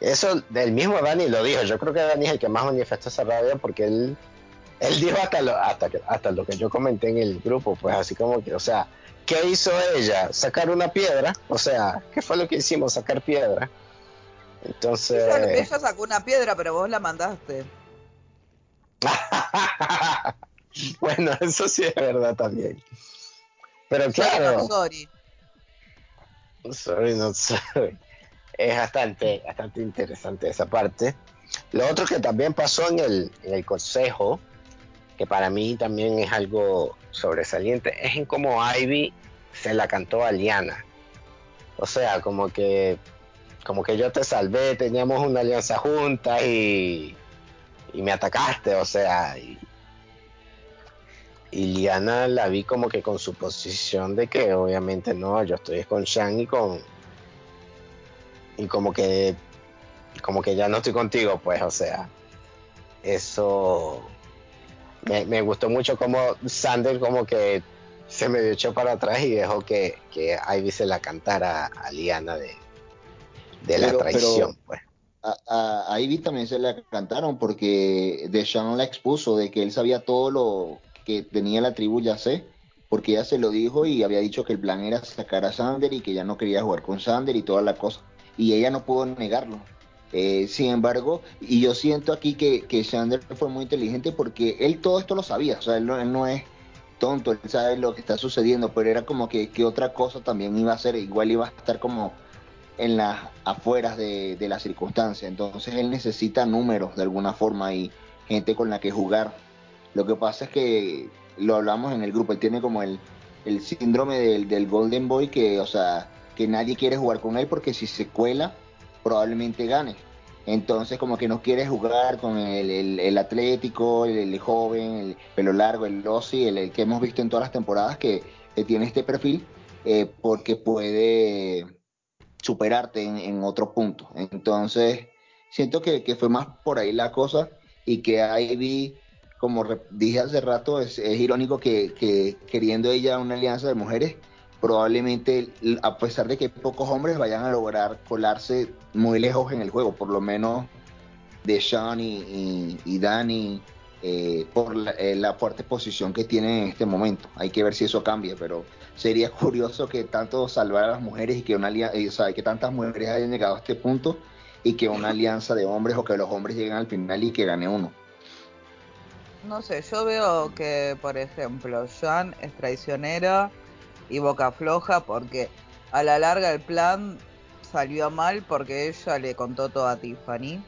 Eso del mismo Dani lo dijo. Yo creo que Dani es el que más manifestó esa rabia porque él, él dijo hasta lo, hasta, que- hasta lo que yo comenté en el grupo, pues así como que, o sea, ¿qué hizo ella? Sacar una piedra. O sea, ¿qué fue lo que hicimos? Sacar piedra. Entonces. Ella, ella sacó una piedra, pero vos la mandaste. *laughs* bueno, eso sí es verdad también. Pero Sorry, claro. not sorry. Sorry, not sorry. Es bastante, bastante interesante esa parte. Lo otro que también pasó en el, en el consejo, que para mí también es algo sobresaliente, es en cómo Ivy se la cantó a Liana. O sea, como que, como que yo te salvé, teníamos una alianza junta y, y me atacaste, o sea, y, y Liana la vi como que con su posición de que obviamente no, yo estoy con Shang y con y como que como que ya no estoy contigo, pues, o sea, eso me, me gustó mucho como Sander como que se me echó para atrás y dejó que, que Ivy se la cantara a Liana de, de la Pero- traición, pero- pues. A, a, a Ivy también se la cantaron porque Deshaun la expuso de que él sabía todo lo que tenía la tribu, ya sé, porque ella se lo dijo y había dicho que el plan era sacar a Sander y que ya no quería jugar con Sander y toda la cosa. Y ella no pudo negarlo. Eh, sin embargo, y yo siento aquí que, que Sander fue muy inteligente porque él todo esto lo sabía, o sea, él no, él no es tonto, él sabe lo que está sucediendo, pero era como que, que otra cosa también iba a hacer, igual iba a estar como en las afueras de, de la circunstancia. Entonces él necesita números de alguna forma y gente con la que jugar. Lo que pasa es que lo hablamos en el grupo, él tiene como el, el síndrome del, del Golden Boy que, o sea, que nadie quiere jugar con él porque si se cuela probablemente gane. Entonces como que no quiere jugar con el, el- atlético, el, joven, el pelo largo, el Lossi, el, que hemos visto en todas las temporadas que, tiene este perfil, eh, porque puede superarte en, en otro punto. Entonces, siento que, que fue más por ahí la cosa y que Ivy, como re- dije hace rato, es, es irónico que, que queriendo ella una alianza de mujeres, probablemente, a pesar de que pocos hombres vayan a lograr colarse muy lejos en el juego, por lo menos de Sean y, y, y Dani, eh, por la, eh, la fuerte posición que tienen en este momento. Hay que ver si eso cambia, pero sería *laughs* curioso que tanto salvar a las mujeres y que una alianza, o que tantas mujeres hayan llegado a este punto y que una alianza de hombres o que los hombres lleguen al final y que gane uno. No sé, yo veo que, por ejemplo, Joan es traicionera y boca floja porque a la larga el plan salió mal porque ella le contó todo a Tiffany.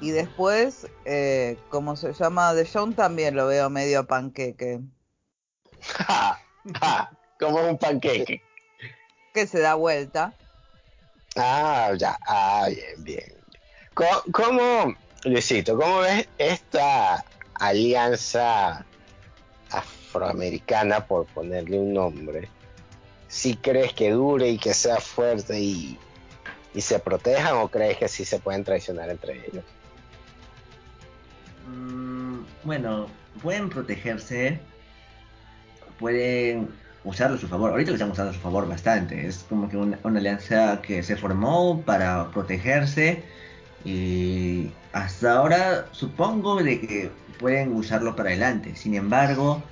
Y después, eh, como se llama The John, también lo veo medio panqueque. *laughs* como un panqueque. Que se da vuelta. Ah, ya. Ah, bien, bien. ¿Cómo, Luisito, cómo ves esta alianza afroamericana, por ponerle un nombre? Si crees que dure y que sea fuerte y, y se protejan o crees que sí se pueden traicionar entre ellos? Mm, bueno, pueden protegerse, pueden usarlo a su favor. Ahorita lo están usando a su favor bastante. Es como que una, alianza que se formó para protegerse y hasta ahora supongo de que pueden usarlo para adelante. Sin embargo,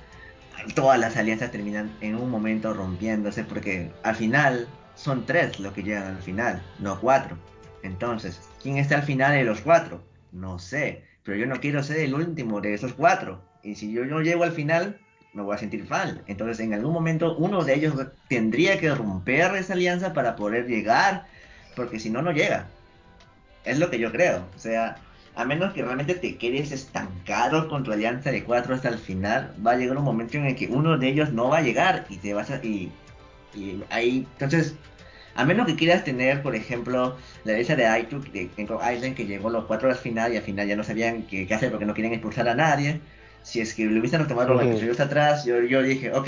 todas las alianzas terminan en un momento rompiéndose porque al final son tres los que llegan al final, no cuatro. Entonces, ¿quién está al final de los cuatro? No sé, pero yo no quiero ser el último de esos cuatro. Y si yo no llego al final, me voy a sentir mal. Entonces, en algún momento, uno de ellos tendría que romper esa alianza para poder llegar, porque si no, no llega. Es lo que yo creo. O sea, a menos que realmente te quedes estancado con tu alianza de cuatro hasta el final, va a llegar un momento en el que uno de ellos no va a llegar y te vas a. Y, y ahí. Entonces, a menos que quieras tener, por ejemplo, la alianza de Aitu, de Island, que llegó los cuatro al final y al final ya no sabían qué, hacer porque no querían expulsar a nadie si es que lo hubiesen tomado los episodios atrás, yo, yo dije, ok,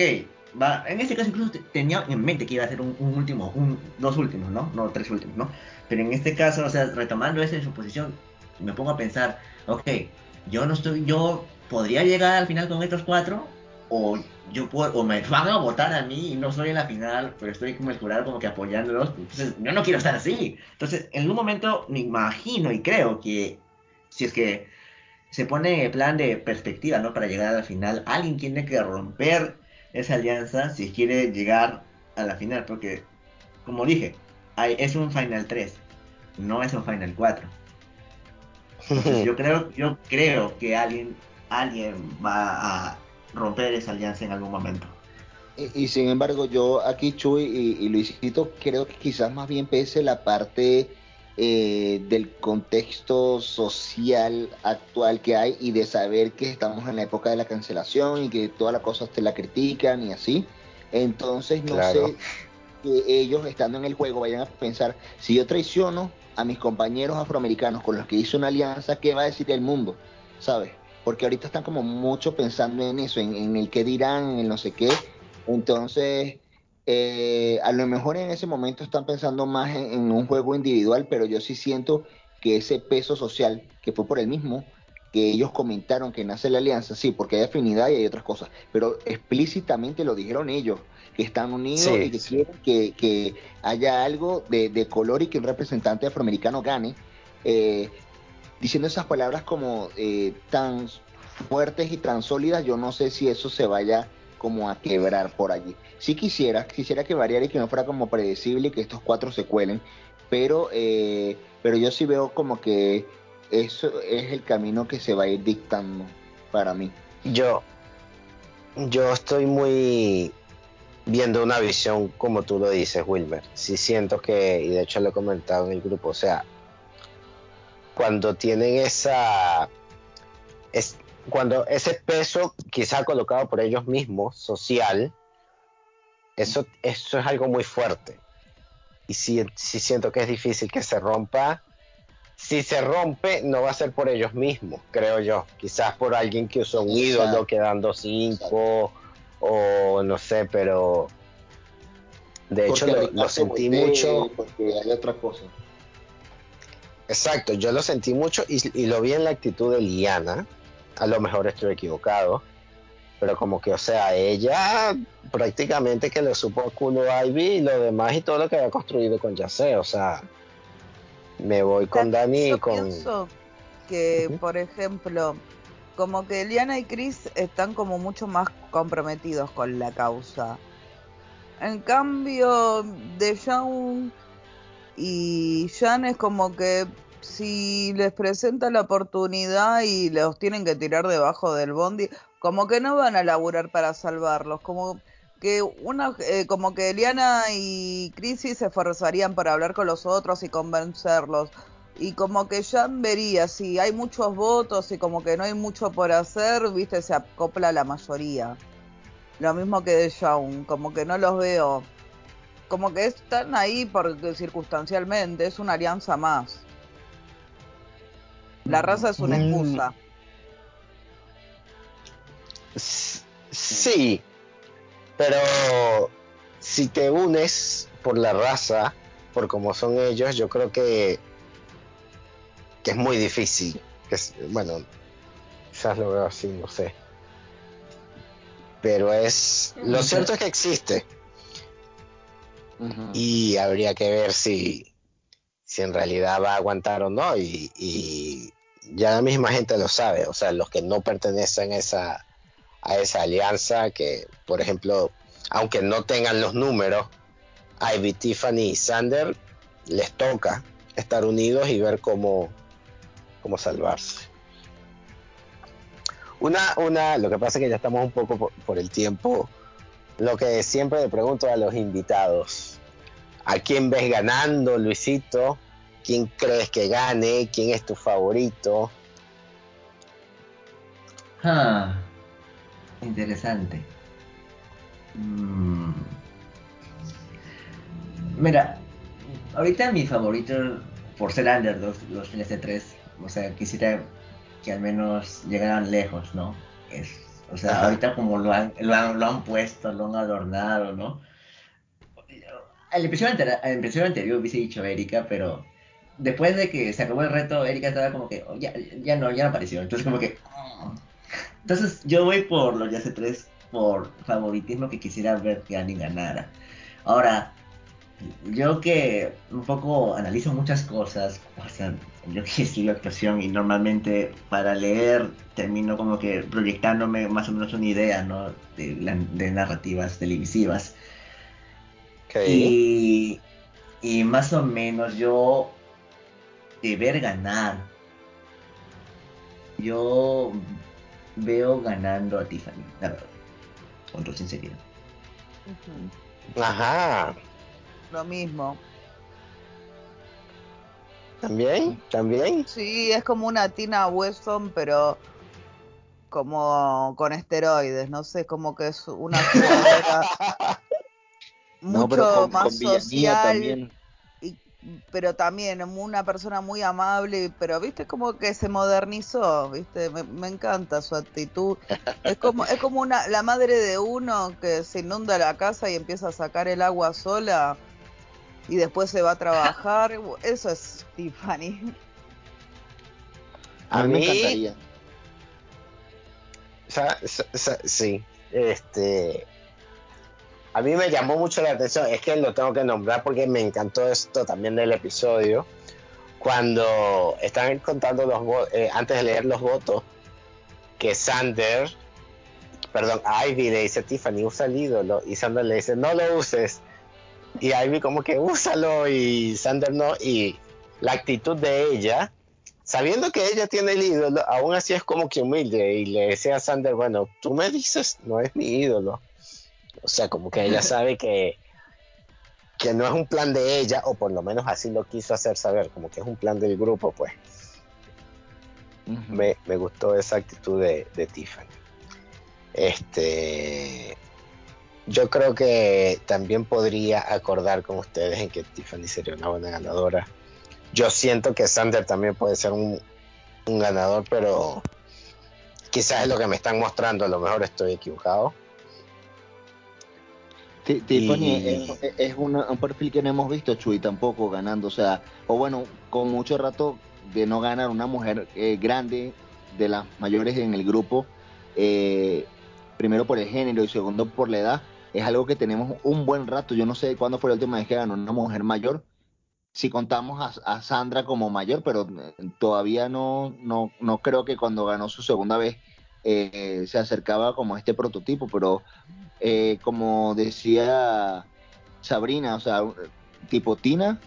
va, en este caso incluso tenía en mente que iba a ser un, último, un, dos últimos, ¿no? No tres últimos, ¿no? Pero en este caso, o sea, retomando esa suposición, me pongo a pensar, ok, yo no estoy, yo podría llegar al final con estos cuatro, o yo puedo, o me van a votar a mí y no soy en la final, pero estoy como el jurado como que apoyándolos, entonces yo no quiero estar así. Entonces, en un momento me imagino y creo que si es que se pone plan de perspectiva, ¿no? Para llegar a la final. Alguien tiene que romper esa alianza si quiere llegar a la final, porque, como dije, es un Final 3, no es un Final 4. *laughs* yo creo, yo creo que alguien, alguien va a romper esa alianza en algún momento. Y, sin embargo, yo aquí, Chuy y, y Luisito, creo que quizás más bien pese la parte eh, del contexto social actual que hay y de saber que estamos en la época de la cancelación y que todas las cosas te la critican y así. Entonces no sé que ellos estando en el juego vayan a pensar, si yo traiciono a mis compañeros afroamericanos con los que hice una alianza, ¿qué va a decir el mundo? ¿Sabes? Porque ahorita están como mucho pensando en eso, en, en el qué dirán, en no sé qué. Entonces, eh, a lo mejor en ese momento están pensando más en, un juego individual, pero yo sí siento que ese peso social, que fue por el mismo, que ellos comentaron que nace la alianza, sí, porque hay afinidad y hay otras cosas, pero explícitamente lo dijeron ellos, que están unidos y que quieren que, haya algo de, color y que un representante afroamericano gane, eh, diciendo esas palabras como eh, tan fuertes y tan sólidas, yo no sé si eso se vaya como a quebrar por allí. Si quisiera, quisiera que variara y que no fuera como predecible y que estos cuatro se cuelen, pero, eh, pero yo sí veo como que eso es el camino que se va a ir dictando para mí. Yo, yo estoy muy viendo una visión como tú lo dices, Wilmer. Sí siento que, y de hecho lo he comentado en el grupo, o sea, cuando tienen esa, es, cuando ese peso quizá colocado por ellos mismos, social, eso, eso es algo muy fuerte. Y si siento que es difícil que se rompa. Si se rompe, no va a ser por ellos mismos, creo yo. Quizás por alguien que usó un ídolo quedando cinco, o no sé, pero de hecho lo, sentí mucho. Porque hay otra cosa. Exacto, yo lo sentí mucho y, y, lo vi en la actitud de Liana, a lo mejor estoy equivocado, pero como que, o sea, ella prácticamente que le supo a Kuno Ivy y lo demás y todo lo que había construido con Yase, o sea, me voy con Dani y con... Pienso que, por ejemplo, como que Eliana y Chris están como mucho más comprometidos con la causa. En cambio, de Young y Jan es como que si les presenta la oportunidad y los tienen que tirar debajo del bondi, como que no van a laburar para salvarlos, como que una eh, como que Eliana y Crisis se esforzarían para hablar con los otros y convencerlos y como que Jan vería si hay muchos votos y como que no hay mucho por hacer, viste, se acopla la mayoría. Lo mismo que de Shaun, como que no los veo. Como que están ahí porque circunstancialmente, es una alianza más. La raza es una Mm. excusa. Sí, pero si te unes por la raza, por como son ellos, yo creo que, que es muy difícil. Que es- bueno, quizás lo veo así, no sé. Pero es. Lo cierto es que existe. Y habría que ver si, si en realidad va a aguantar o no. Y, y ya la misma gente lo sabe. O sea, los que no pertenecen a esa, a esa alianza, que por ejemplo, aunque no tengan los números, Ivy, Tiffany y Sander les toca estar unidos y ver cómo, cómo salvarse. Una, una, lo que pasa es que ya estamos un poco por, el tiempo. Lo que siempre le pregunto a los invitados, ¿a quién ves ganando, Luisito? ¿Quién crees que gane? ¿Quién es tu favorito? Ah, interesante. Mm. Mira, ahorita mi favorito, por ser under los, los fines de tres, o sea, quisiera que al menos llegaran lejos, ¿no? Es, o sea, Ajá. ahorita como lo han, lo, han, lo han puesto, lo han adornado, ¿no? Al episodio, anterior, al episodio anterior hubiese dicho Erika, pero después de que se acabó el reto, Erika estaba como que, oh, ya, ya no, ya no apareció. Entonces como que... mm. Entonces yo voy por los Yase 3 por favoritismo que quisiera ver que alguien ganara. Ahora, yo que un poco analizo muchas cosas, o sea, yo que estudio actuación y normalmente para leer termino como que proyectándome más o menos una idea, ¿no? De, narrativas televisivas. Ok. Y, y más o menos yo de ver ganar, yo veo ganando a Tiffany, la verdad, con toda sinceridad. Ajá. Lo mismo. ¿También? ¿También? Sí, es como una Tina Weston, pero como con esteroides, no sé, como que es una *laughs* jugadora mucho No, pero con, más con social, también. y- pero también una persona muy amable, pero viste como que se modernizó, viste, me, me encanta su actitud. Es como, es como una, la madre de uno que se inunda la casa y empieza a sacar el agua sola y después se va a trabajar. *laughs* Eso es Tiffany. A mí me encantaría. Sa- sa- sa- sí, este. A mí me llamó mucho la atención, es que lo tengo que nombrar porque me encantó esto también del episodio. Cuando están contando los votos, antes de leer los votos, que Sander, perdón, Ivy le dice a Tiffany, usa el ídolo, y Sander le dice, no lo uses. Y Ivy como que úsalo, y Sander no, y la actitud de ella, sabiendo que ella tiene el ídolo, aún así es como que humilde y le decía a Sander, bueno, tú me dices, no es mi ídolo. O sea, como que ella *laughs* sabe que, que no es un plan de ella, o por lo menos así lo quiso hacer saber, como que es un plan del grupo, pues. Me, me gustó esa actitud de, de Tiffany. Este, yo creo que también podría acordar con ustedes en que Tiffany sería una buena ganadora. Yo siento que Sander también puede ser un, un ganador, pero quizás es lo que me están mostrando, a lo mejor estoy equivocado. Ti- Tiffany Y- es, es una- un perfil que no hemos visto, Chuy, tampoco ganando. O sea, o bueno, con mucho rato de no ganar una mujer eh, grande, de las mayores en el grupo, eh, primero por el género y segundo por la edad, es algo que tenemos un buen rato. Yo no sé cuándo fue la última vez que ganó una mujer mayor. Si contamos a, a Sandra como mayor, pero eh, todavía no, no, no creo que cuando ganó su segunda vez eh, se acercaba como a este prototipo, pero eh, como decía Sabrina, o sea, tipo Tina,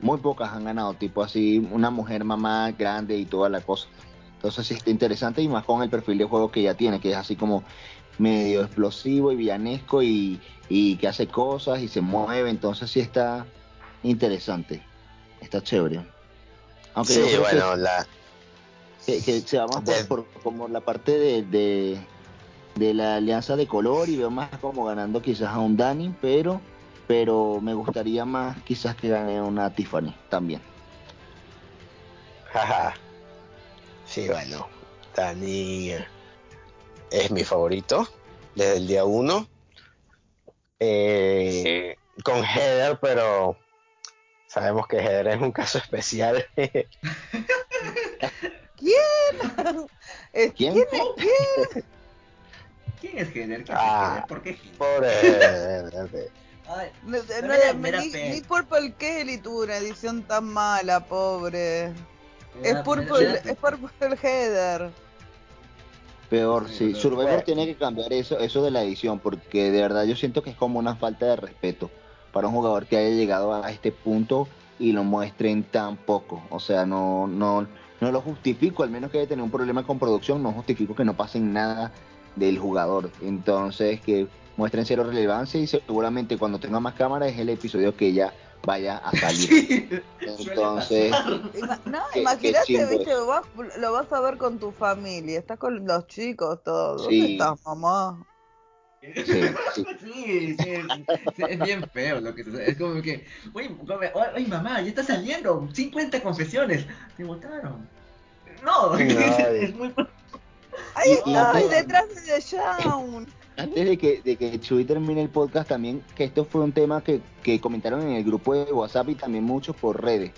muy pocas han ganado, tipo así, una mujer mamá grande y toda la cosa. Entonces sí está interesante y más con el perfil de juego que ella tiene, que es así como medio explosivo y villanesco y, y que hace cosas y se mueve, entonces sí está interesante, está chévere. Aunque sí, bueno, que, la, que- que se va más de- por, por como la parte de, de, de la alianza de color y veo más como ganando quizás a un Dani, pero pero me gustaría más quizás que gane una Tiffany también. Jaja. *laughs* Sí, bueno, Dani es mi favorito desde el día uno. Eh, con Heather, pero sabemos que Heather es un caso especial. *laughs* ¿Quién? Es- ¿Quién? ¿Quién es quién? ¿Quién es Heather? ¿Quién Ah. es Heather? ¿Por qué Heather? Pobre Heather. Ay, No, no, mera ni, ni Purple Kelly tuvo una edición tan mala, pobre. me Es Purple, es Purple Heather. Peor, sí. Survivor Bueno. tiene que cambiar eso, eso de la edición, porque de verdad yo siento que es como una falta de respeto para un jugador que haya llegado a este punto y lo muestren tan poco. O sea, no, no, no lo justifico, al menos que haya tenido un problema con producción, no justifico que no pasen nada del jugador. Entonces, que muestren cero relevancia y seguramente cuando tenga más cámaras es el episodio que ya vaya a *laughs* salir. Sí, Entonces, no, imagínate, viste, vas- lo vas a ver con tu familia, estás con los chicos todos. ¿Dónde Sí. estás, mamá? Sí, sí. Sí, sí, es, bien feo lo que. Es como que, uy, oye, mamá, ya está saliendo, 50 confesiones, te votaron. No, *laughs* No, es muy... Ahí y está, detrás de The Shawn. Antes de que, de que Chuy termine el podcast también, que esto fue un tema que, que comentaron en el grupo de WhatsApp y también muchos por redes.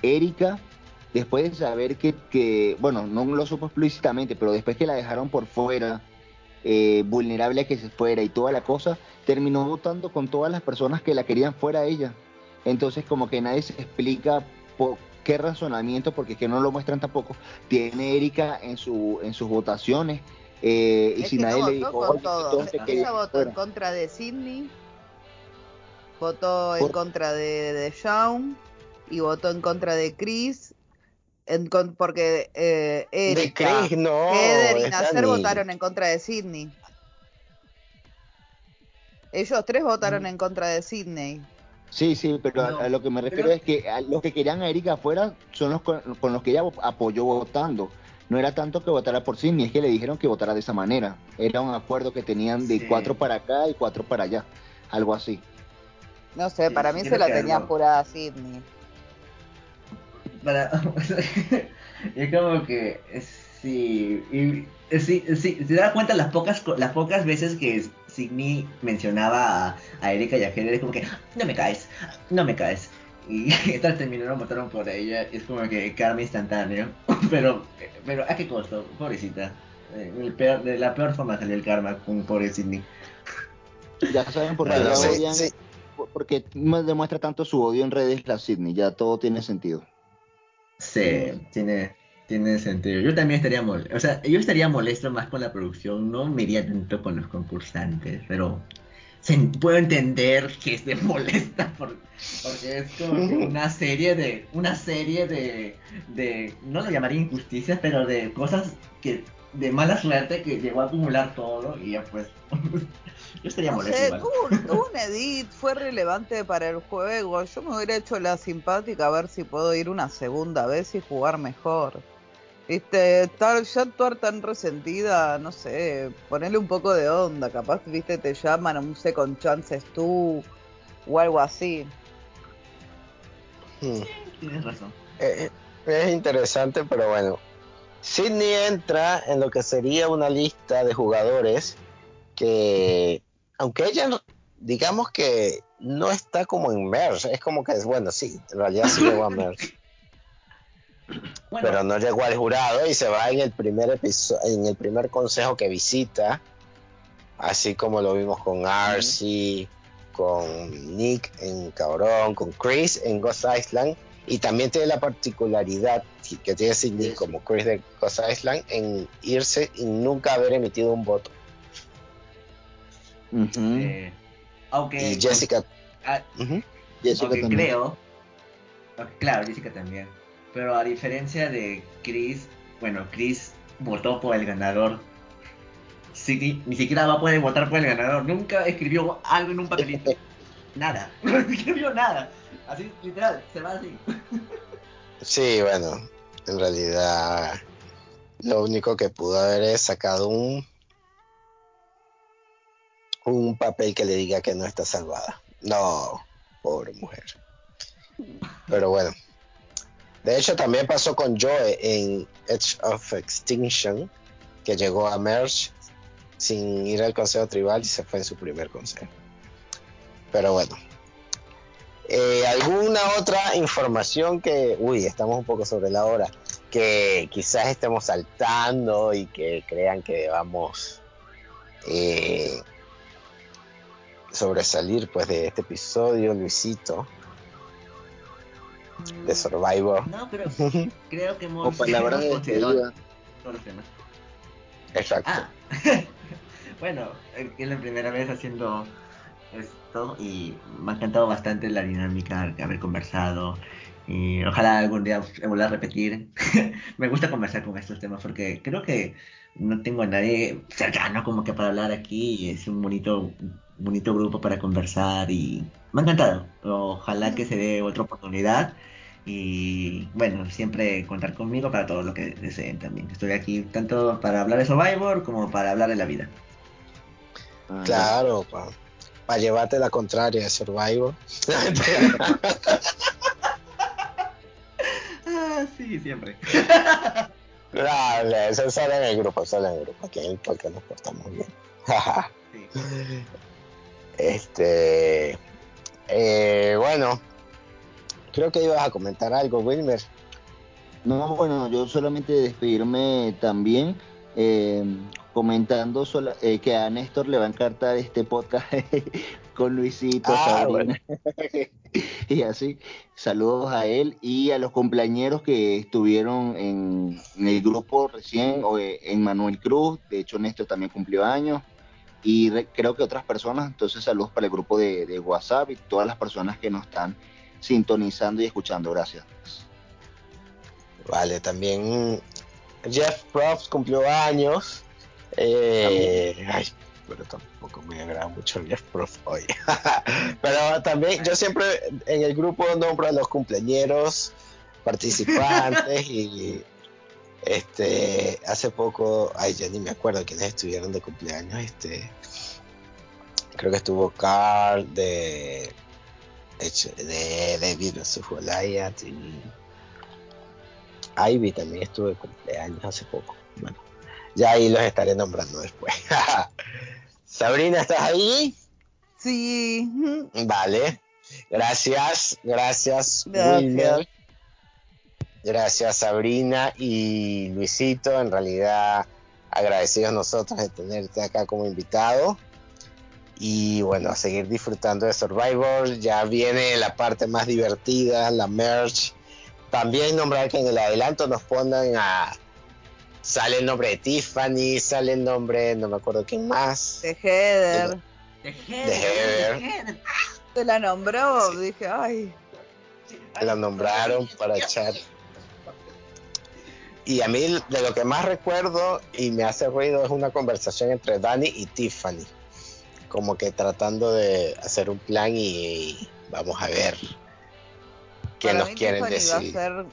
Erika, después de saber que, que, bueno, no lo supo explícitamente, pero después que la dejaron por fuera, eh, vulnerable a que se fuera y toda la cosa, terminó votando con todas las personas que la querían fuera a ella. Entonces como que nadie se explica por qué razonamiento, porque es que no lo muestran tampoco, tiene Erika en, su, en sus votaciones. Eh, y Es si que nadie no le votó dijo, con "Oye, todo. Ella votó fuera". en contra de Sidney, votó en Por- contra de, de Shawn y votó en contra de Chris. En con- porque eh, De Erika, Chris, no. Heather y Nasser votaron en contra de Sidney. Ellos tres votaron Mm. en contra de Sidney. Sí, sí, pero a- No, a, lo que me refiero pero- es que a los que querían a Erika afuera son los con, con los que ella apoyó votando. No era tanto que votara por Sidney, es que le dijeron que votara de esa manera. Era un acuerdo que tenían de Sí. cuatro para acá y cuatro para allá. Algo así. No sé, Sí, para sí, mí se la tenía algo- jurada a Sidney. para *laughs* es como que sí y, sí, sí se da cuenta las pocas co- las pocas veces que Sidney mencionaba a, a Erika y a Heather es como que no me caes no me caes y *laughs* estas terminaron votaron por ella es como que karma instantáneo *laughs* pero pero a qué costo pobrecita Eh, el peor- de la peor forma salió el karma con pobre Sidney Ya saben por qué la sí, odian. sí. Porque demuestra tanto su odio en redes la Sidney. Ya todo tiene sentido. Sí, tiene, tiene sentido. Yo también estaría molesto. O sea, yo estaría molesto más con la producción, no me iría tanto con los concursantes, pero se- puedo entender que esté *laughs* molesta por, porque es como que una serie de, una serie de, de, no lo llamaría injusticias, pero de cosas que, de mala suerte que llegó a acumular todo y ya pues, *laughs* yo estaría No molesto sé, igual. tuvo, *laughs* tuvo un edit, fue relevante para el juego. Yo me hubiera hecho la simpática a ver si puedo ir una segunda vez y jugar mejor. Viste, estar, ya actuar tan resentida, no sé, ponerle un poco de onda, capaz, viste, te llaman a un second chances tú o algo así. Hmm. Tienes razón. Eh, es interesante, pero bueno. Sydney entra en lo que sería una lista de jugadores que, aunque ella, digamos que no está como en Merge, es como que, bueno, sí, en realidad sí llegó a Merge, *laughs* Bueno, pero no llegó al jurado y se va en el primer episodio, en el primer consejo que visita, así como lo vimos con Arcee, con Nick en Cabrón, con Chris en Ghost Island, y también tiene la particularidad que- tiene Sidney como Chris de Ghost Island en irse y nunca haber emitido un voto. Eh, aunque Y Jessica, también. creo. Claro, Jessica también. Pero a diferencia de Chris, bueno, Chris votó por el ganador sí, ni siquiera va a poder votar por el ganador. Nunca escribió algo en un papelito. *laughs* nada. *laughs* No escribió nada. Así, literal, se va así. *laughs* Sí, bueno, en realidad lo único que pudo haber es sacado un un papel que le diga que no está salvada. No, pobre mujer. Pero bueno. De hecho, también pasó con Joe en Edge of Extinction, que llegó a Merge sin ir al consejo tribal y se fue en su primer consejo. Pero bueno. Eh, ¿Alguna otra información que, uy, estamos un poco sobre la hora, que quizás estemos saltando y que crean que debamos eh, sobresalir pues de este episodio, Luisito? De Survivor. No, pero *laughs* creo que hemos, O palabras de despedida. todos los temas. Exacto. Ah, *laughs* bueno, eh, es la primera vez haciendo esto y me ha encantado bastante la dinámica, haber conversado y ojalá algún día vuelva a repetir. *laughs* me gusta conversar con estos temas porque creo que no tengo a nadie cercano como que para hablar aquí y es un bonito, bonito grupo para conversar y me ha encantado. Ojalá que se dé otra oportunidad y bueno, siempre contar conmigo para todo lo que deseen también. Estoy aquí tanto para hablar de Survivor como para hablar de la vida. Ah, Claro, para llevarte la contraria de Survivor. *laughs* *laughs* Ah, sí, siempre. *laughs* no, eso solo en el grupo, solo en el grupo, aquí en el podcast nos portamos bien. *laughs* Sí. este, eh, bueno, creo que ibas a comentar algo, Wilmer. No, bueno, yo solamente despedirme también eh, comentando sola- eh, que a Néstor le va a encantar este podcast *laughs* con Luisito, Ah, Sabrina *laughs* y así. Saludos a él y a los compañeros que estuvieron en, en el grupo recién, o eh, en Manuel Cruz, de hecho Néstor también cumplió años y re- creo que otras personas, entonces saludos para el grupo de, de WhatsApp y todas las personas que nos están sintonizando y escuchando, gracias. Vale, también Jeff Prof cumplió años. Eh, ay, pero tampoco me agrada mucho el Prof hoy. *laughs* pero también yo siempre en el grupo nombro a los cumpleañeros, participantes y este hace poco, ay ya ni me acuerdo quiénes estuvieron de cumpleaños, este creo que estuvo Carl de de, of Goliath y Ivy también estuvo de cumpleaños hace poco. Bueno, ya ahí los estaré nombrando después. *laughs* Sabrina, ¿estás ahí? Sí. Vale. Gracias, gracias, Gracias. Wilmer. Gracias, Sabrina y Luisito. En realidad, agradecidos nosotros de tenerte acá como invitado. Y bueno, a seguir disfrutando de Survivor. Ya viene la parte más divertida, la merch. También nombrar que en el adelanto nos pongan a. Sale el nombre de Tiffany, sale el nombre, no me acuerdo quién más. De Heather. De De Heather. Heather. Se la nombró. Sí. Dije, ay. la nombraron para echar. Y a mí de lo que más recuerdo y me hace ruido es una conversación entre Dani y Tiffany. Como que tratando de hacer un plan y vamos a ver qué Para nos mí quieren Tiffany decir. va a ser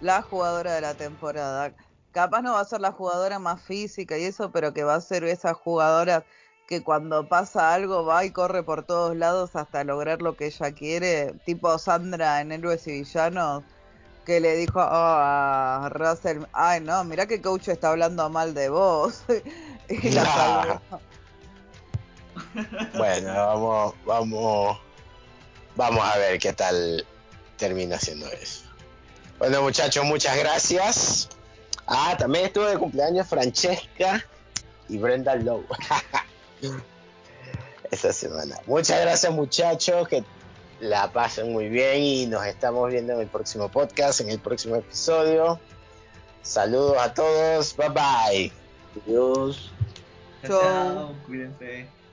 la jugadora de la temporada. Capaz no va a ser la jugadora más física y eso, pero que va a ser esa jugadora que cuando pasa algo va y corre por todos lados hasta lograr lo que ella quiere, tipo Sandra en Héroes y Villanos, que le dijo a Russell, ay no, mira que coach está hablando mal de vos. *laughs* y la. Bueno, vamos, vamos, vamos a ver qué tal termina siendo eso. Bueno, muchachos, muchas gracias. Ah, también estuvo de cumpleaños Francesca y Brenda Lowe. *laughs* Esa semana. Muchas gracias, muchachos. Que la pasen muy bien y nos estamos viendo en el próximo podcast, en el próximo episodio. Saludos a todos. Bye bye. Adiós. Chao, Chau. chao, cuídense.